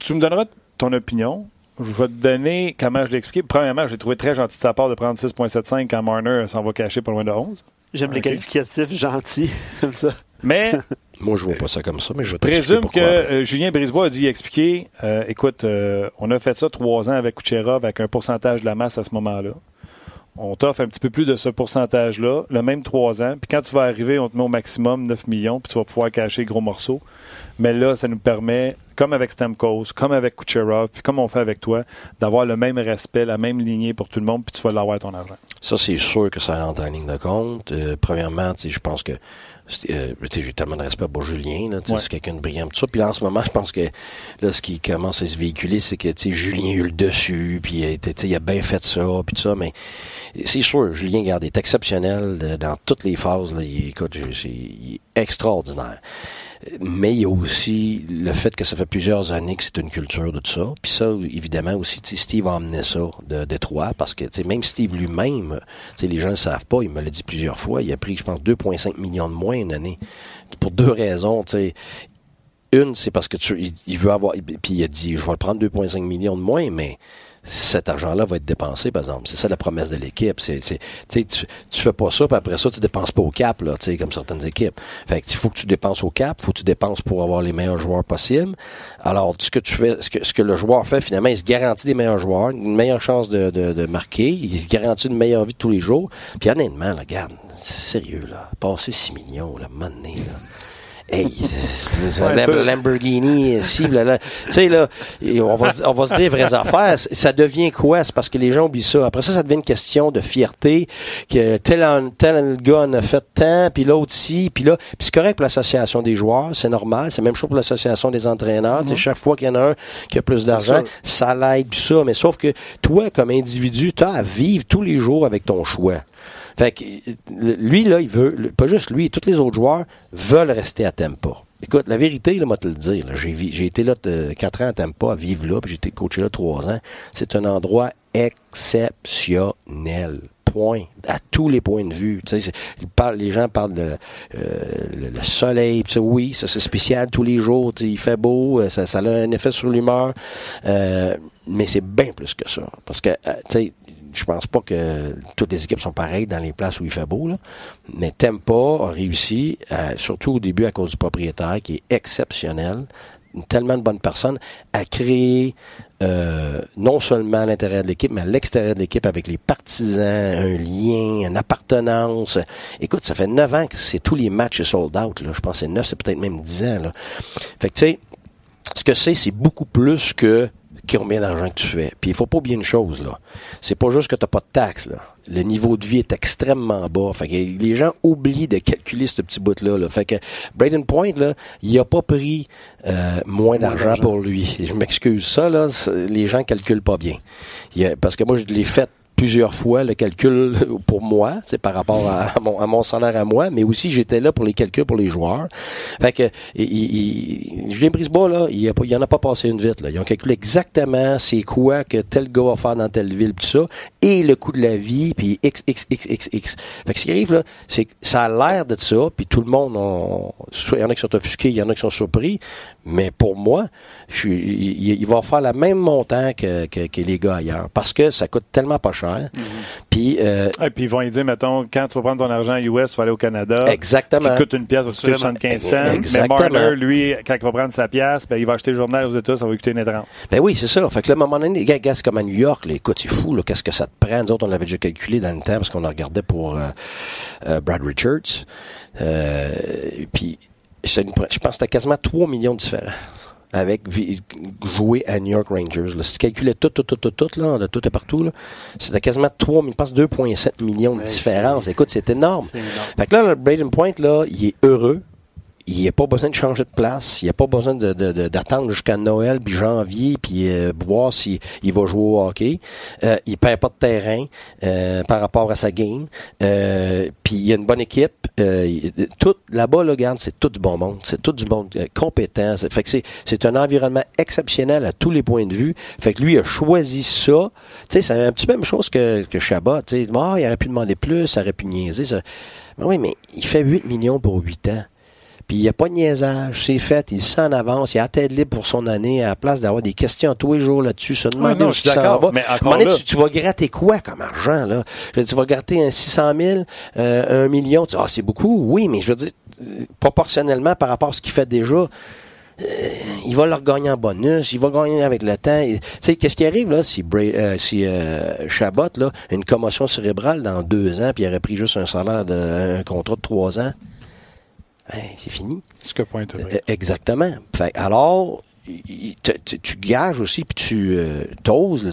Tu me donneras ton opinion je vais te donner comment je l'ai expliqué. Premièrement, j'ai trouvé très gentil de sa part de prendre 6.75 quand Marner s'en va cacher pour loin de 11. J'aime les qualificatifs gentils, comme ça. Mais. Moi, je vois pas ça comme ça, mais je, je présume que euh, Julien Brisebois a dit expliquer euh, écoute, euh, on a fait ça trois ans avec Kucherov avec un pourcentage de la masse à ce moment-là. On t'offre un petit peu plus de ce pourcentage-là, le même trois ans. Puis quand tu vas arriver, on te met au maximum 9 millions, puis tu vas pouvoir cacher gros morceaux. Mais là, ça nous permet, comme avec Stamkos, comme avec Kucherov, puis comme on fait avec toi, d'avoir le même respect, la même lignée pour tout le monde, puis tu vas l'avoir ton argent. Ça, c'est sûr que ça rentre en ligne de compte. Euh, premièrement, je pense que euh, j'ai tellement de respect pour Julien, là, c'est quelqu'un de brillant, tout ça. Puis en ce moment, je pense que là, ce qui commence à se véhiculer, c'est que Julien a eu le dessus, puis il a bien fait ça, puis tout ça, mais c'est sûr, Julien Garde est exceptionnel dans toutes les phases. Là, il, écoute, il est extraordinaire. Mais il y a aussi le fait que ça fait plusieurs années que c'est une culture de tout ça. Puis ça, évidemment, aussi, Steve a amené ça de Détroit parce que même Steve lui-même, les gens ne le savent pas, il me l'a dit plusieurs fois, il a pris, je pense, 2,5 millions de moins une année. Pour deux raisons. sais Une, c'est parce que tu, il veut avoir. Puis il a dit, je vais prendre 2,5 millions de moins, mais cet argent-là va être dépensé, par exemple. C'est ça la promesse de l'équipe. C'est, tu, tu fais pas ça, puis après ça, tu dépenses pas au cap, là, comme certaines équipes. Fait que, il faut que tu dépenses au cap, faut que tu dépenses pour avoir les meilleurs joueurs possibles. Alors, ce que tu fais, ce que, ce que le joueur fait, finalement, il se garantit des meilleurs joueurs, une meilleure chance de, de, marquer, il se garantit une meilleure vie de tous les jours. Puis honnêtement, là, regarde, sérieux, là, passer 6 millions, là, donné, là. Hey, ouais, Lamborghini, si, là, Tu sais, là, on va, on va se dire vraies affaires. Ça devient quoi? C'est parce que les gens oublient ça. Après ça, ça devient une question de fierté, que tel, tel gars en a fait tant, puis l'autre si, puis là. Puis c'est correct pour l'association des joueurs, c'est normal. C'est même chose pour l'association des entraîneurs. Mm Chaque fois qu'il y en a un qui a plus d'argent, ça l'aide, puis ça. Mais sauf que toi, comme individu, tu as à vivre tous les jours avec ton choix. Fait que lui, là, il veut, pas juste lui, tous les autres joueurs veulent rester à Tampa. Écoute, la vérité, là, moi te le dire, j'ai, été là quatre ans à Tampa, à vivre là, puis j'ai été coaché là trois ans. C'est un endroit exceptionnel point, à tous les points de vue. Sais, les gens parlent de euh, le, soleil. oui, ça c'est spécial tous les jours. Il fait beau, euh, ça, ça, a un effet sur l'humeur. Euh, mais c'est bien plus que ça. Parce que, tu sais, je pense pas que toutes les équipes sont pareilles dans les places où il fait beau, là. mais Tempa a réussi, euh, surtout au début à cause du propriétaire qui est exceptionnel, tellement de bonnes personnes, à créer euh, non seulement à l'intérieur de l'équipe, mais à l'extérieur de l'équipe avec les partisans, un lien, une appartenance. Écoute, ça fait neuf ans que c'est tous les matchs sold out. Là. Je pense que c'est neuf, c'est peut-être même dix ans. Là. Fait que tu sais, ce que c'est, c'est beaucoup plus que combien d'argent que tu fais. Puis il faut pas oublier une chose, là. C'est pas juste que tu n'as pas de taxes, là. Le niveau de vie est extrêmement bas. Fait que les gens oublient de calculer ce petit bout-là. Là. Fait que Braden Point, là, il a pas pris euh, moins d'argent pour lui. Je m'excuse. Ça, là, les gens calculent pas bien. parce que moi, je l'ai fait plusieurs fois le calcul pour moi, c'est par rapport à, mon, à mon salaire à moi, mais aussi j'étais là pour les calculs pour les joueurs. Fait que il, il, Julien Brisebois, là, il, a, il en a pas passé une vite. Là. Ils ont calculé exactement c'est quoi que tel gars va faire dans telle ville, tout ça, et le coût de la vie, puis x, x, x, x, x. Fait que ce qui arrive, là, c'est que ça a l'air de ça, puis tout le monde, il y en a qui sont offusqués, il y en a qui sont surpris, mais pour moi, je, il, il, va faire le même montant que, que, que, les gars ailleurs, parce que ça coûte tellement pas cher Mhm. Puis, euh, Et puis ils vont dire, mettons, quand tu vas prendre ton argent US, tu vas aller au Canada. Exactement. Ce qui coûte une pièce va coûter 75 cents. Exactement. Mais Marler, lui, quand il va prendre sa pièce, ben, il va acheter le journal aux États, ça va lui coûter une étrange. Ben oui, c'est ça. Fait que là, à un moment donné, les gars, comme à New York, là, écoute, c'est fou, qu'est-ce que ça te prend? Nous autres, on l'avait déjà calculé dans le temps parce qu'on a regardé pour euh, euh, Brad Richards. puis, je pense que c'était quasiment 3 millions de différents avec jouer à New York Rangers. Là. Si tu calculais tout, tout, tout, tout, tout, là, de tout et partout, c'était quasiment 3, je pense 2,7 millions de différences. Écoute, c'est énorme. énorme. Fait que là, le Braden Point, là, il est heureux il n'y a pas besoin de changer de place, il n'y a pas besoin de, d'attendre jusqu'à Noël puis janvier puis euh, voir s'il il va jouer au hockey. Euh, il perd pas de terrain euh, par rapport à sa game. Euh, puis il y a une bonne équipe. tout là-bas, là, regarde, c'est tout du bon monde, c'est tout du monde compétent. Fait que c'est, c'est un environnement exceptionnel à tous les points de vue. Fait que lui a choisi ça. Tu sais, c'est un petit peu même chose que, que Chabot. Tu sais, oh, il aurait pu demander plus, ça aurait pu niaiser. Mais oui, mais il fait 8 millions pour 8 ans. Puis il n'y a pas de niaisage, c'est fait, il sent en avance, il a tête libre pour son année, à la place d'avoir des questions tous les jours là-dessus, se demander s'en va. Mais tu, tu, vas gratter quoi comme argent, là? Je veux dire, tu vas gratter un 600 000, euh, un million, tu dis, ah, c'est beaucoup, oui, mais je veux dire, euh, proportionnellement par rapport à ce qu'il fait déjà, euh, il va leur gagner en bonus, il va gagner avec le temps. Tu sais, qu'est-ce qui arrive là? Si, Bray, si Chabot là, une commotion cérébrale dans deux ans, puis il aurait pris juste un salaire de un contrat de trois ans? Ben, c'est fini. Ce que point euh, Exactement. Fait, alors, tu gages aussi, puis tu euh, t'oses.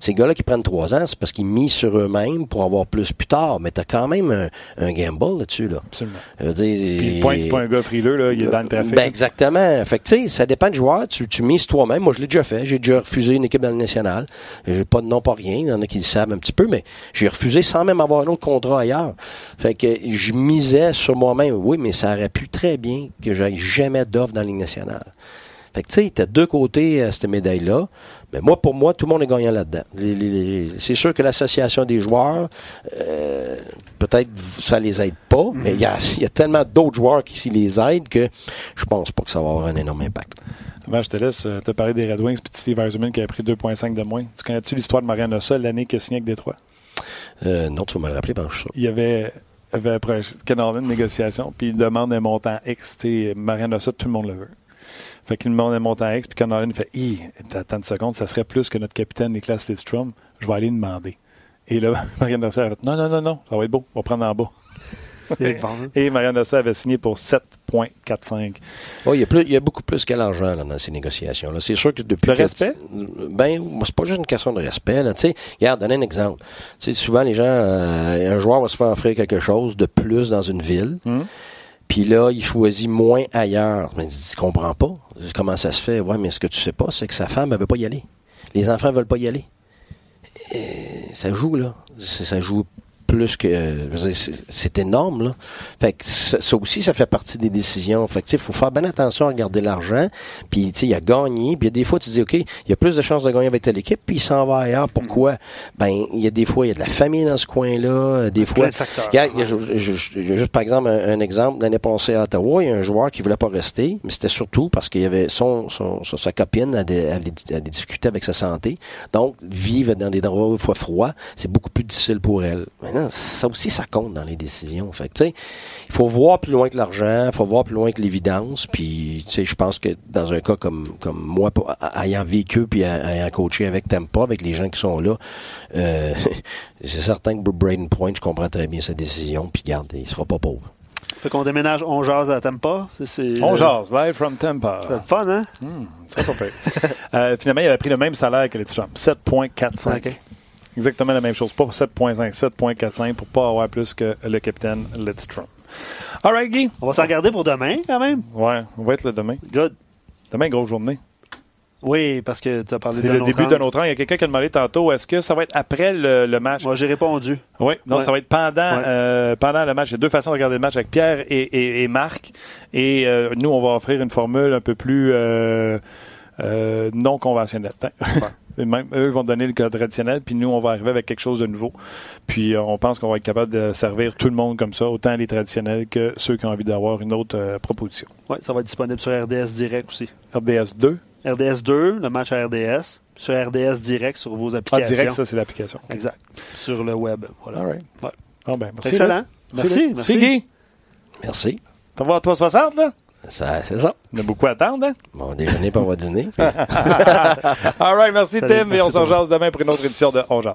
Ces gars-là qui prennent trois ans, c'est parce qu'ils misent sur eux-mêmes pour avoir plus plus tard. Mais tu as quand même un, gamble là-dessus. Là. Absolument. puis le point, c'est pas un gars frileux, là, il est dans le trafic. Ben exactement. Fait que, ça dépend du joueur. Tu, tu mises toi-même. Moi, je l'ai déjà fait. J'ai déjà refusé une équipe dans le national. J'ai pas de nom, pas rien. Il y en a qui le savent un petit peu, mais j'ai refusé sans même avoir un autre contrat ailleurs. Fait que je misais sur moi-même. Oui, mais ça aurait pu très bien que j'aille jamais d'offre dans la Ligue nationale. Fait que, tu sais, t'as deux côtés à cette médaille-là. Mais moi, pour moi, tout le monde est gagnant là-dedans. c'est sûr que l'association des joueurs, euh, peut-être ça les aide pas, mais il y a, tellement d'autres joueurs qui les aident que je pense pas que ça va avoir un énorme impact. Ben, je te laisse euh, te parler des Red Wings puis Steve Eisenman qui a pris 2,5 de moins. Tu connais-tu l'histoire de Marianne Ossa l'année qu'il a signé avec Détroit? Euh, non, tu vas me le rappeler, pense ça. Il y avait, avait après une négociation, puis il demande un montant X. Marianne Ossa, tout le monde le veut. Fait qu'il demande un montant X, puis quand fait Hi, attends une seconde, ça serait plus que notre capitaine Niklas Lidstrom, je vais aller demander. Et là, Marianne Dossé a fait Non, non, non, non, ça va être beau, on va prendre en bas. et, Marianne Dossé avait signé pour 7,45. Oh, il, y a plus, il y a beaucoup plus qu'à l'argent dans ces négociations. C'est sûr que depuis. Le respect? Ben, c'est pas juste une question de respect. Là. sais, regarde, donne un exemple. souvent, les gens, euh, un joueur va se faire offrir quelque chose de plus dans une ville. Hum. Puis là, il choisit moins ailleurs. Mais il dit, comprends pas. Comment ça se fait? Ouais, mais ce que tu sais pas, c'est que sa femme, elle veut pas y aller. Les enfants veulent pas y aller. ça joue, là. Ça joue plus que c'est énorme là. Fait que ça, aussi ça fait partie des décisions. Fait que il faut faire bien attention à regarder l'argent. Puis tu sais il a gagné, puis des fois tu dis OK, il y a plus de chances de gagner avec telle équipe, puis il s'en va ailleurs. Pourquoi? Ben il y a des fois il y a de la famille dans ce coin-là, des fois il y a, juste par exemple un, exemple l'année passée à Ottawa, il y a un joueur qui voulait pas rester, mais c'était surtout parce qu'il y avait son, son, sa copine avait, avait, discuté avec sa santé. Donc vivre dans des endroits fois froids, c'est beaucoup plus difficile pour elle ça aussi, ça compte dans les décisions. Fait il faut voir plus loin que l'argent, il faut voir plus loin que l'évidence. Puis, je pense que dans un cas comme, comme moi, ayant vécu puis ayant coaché avec Tempa, avec les gens qui sont là, euh, c'est certain que Braden Point, je comprends très bien sa décision. Puis, garde, il sera pas pauvre. Fait qu'on déménage On Jase à Tampa. C'est, on Jase, live from Tampa. C'est fun, hein? Hmm, c'est pas euh, finalement, il avait pris le même salaire que les Trump, 7,45. Exactement la même chose. Pas 7.5, 7.45 pour pas avoir plus que le capitaine Lidstrom. All right, Guy. On va s'en garder pour demain, quand même. Ouais, on va être là demain. Good. Demain, grosse journée. Oui, parce que tu as parlé de C'est le début d'un autre an. Il y a quelqu'un qui a demandé tantôt est-ce que ça va être après le, match? Moi, j'ai répondu. Oui, non, ça va être pendant, euh, pendant le match. Il y a deux façons de regarder le match avec Pierre et, Marc. Et euh, nous, on va offrir une formule un peu plus euh, non conventionnelle. Même eux vont donner le code traditionnel, puis nous, on va arriver avec quelque chose de nouveau. Puis euh, on pense qu'on va être capable de servir tout le monde comme ça, autant les traditionnels que ceux qui ont envie d'avoir une autre euh, proposition. Oui, ça va être disponible sur RDS Direct aussi. RDS 2? RDS 2, le match à RDS. Sur RDS Direct, sur vos applications. Ah, direct, ça, c'est l'application. Exact. Sur le web. Voilà. All right. Ouais. ben, merci, Excellent. Merci. Merci. Guy. Merci. T'en vas à 360, là? Ça, c'est ça. On a beaucoup à attendre, hein? Bon, déjeuner, pas on va dîner. All right, merci Tim, et on se rejoint demain pour une autre édition de On Jase.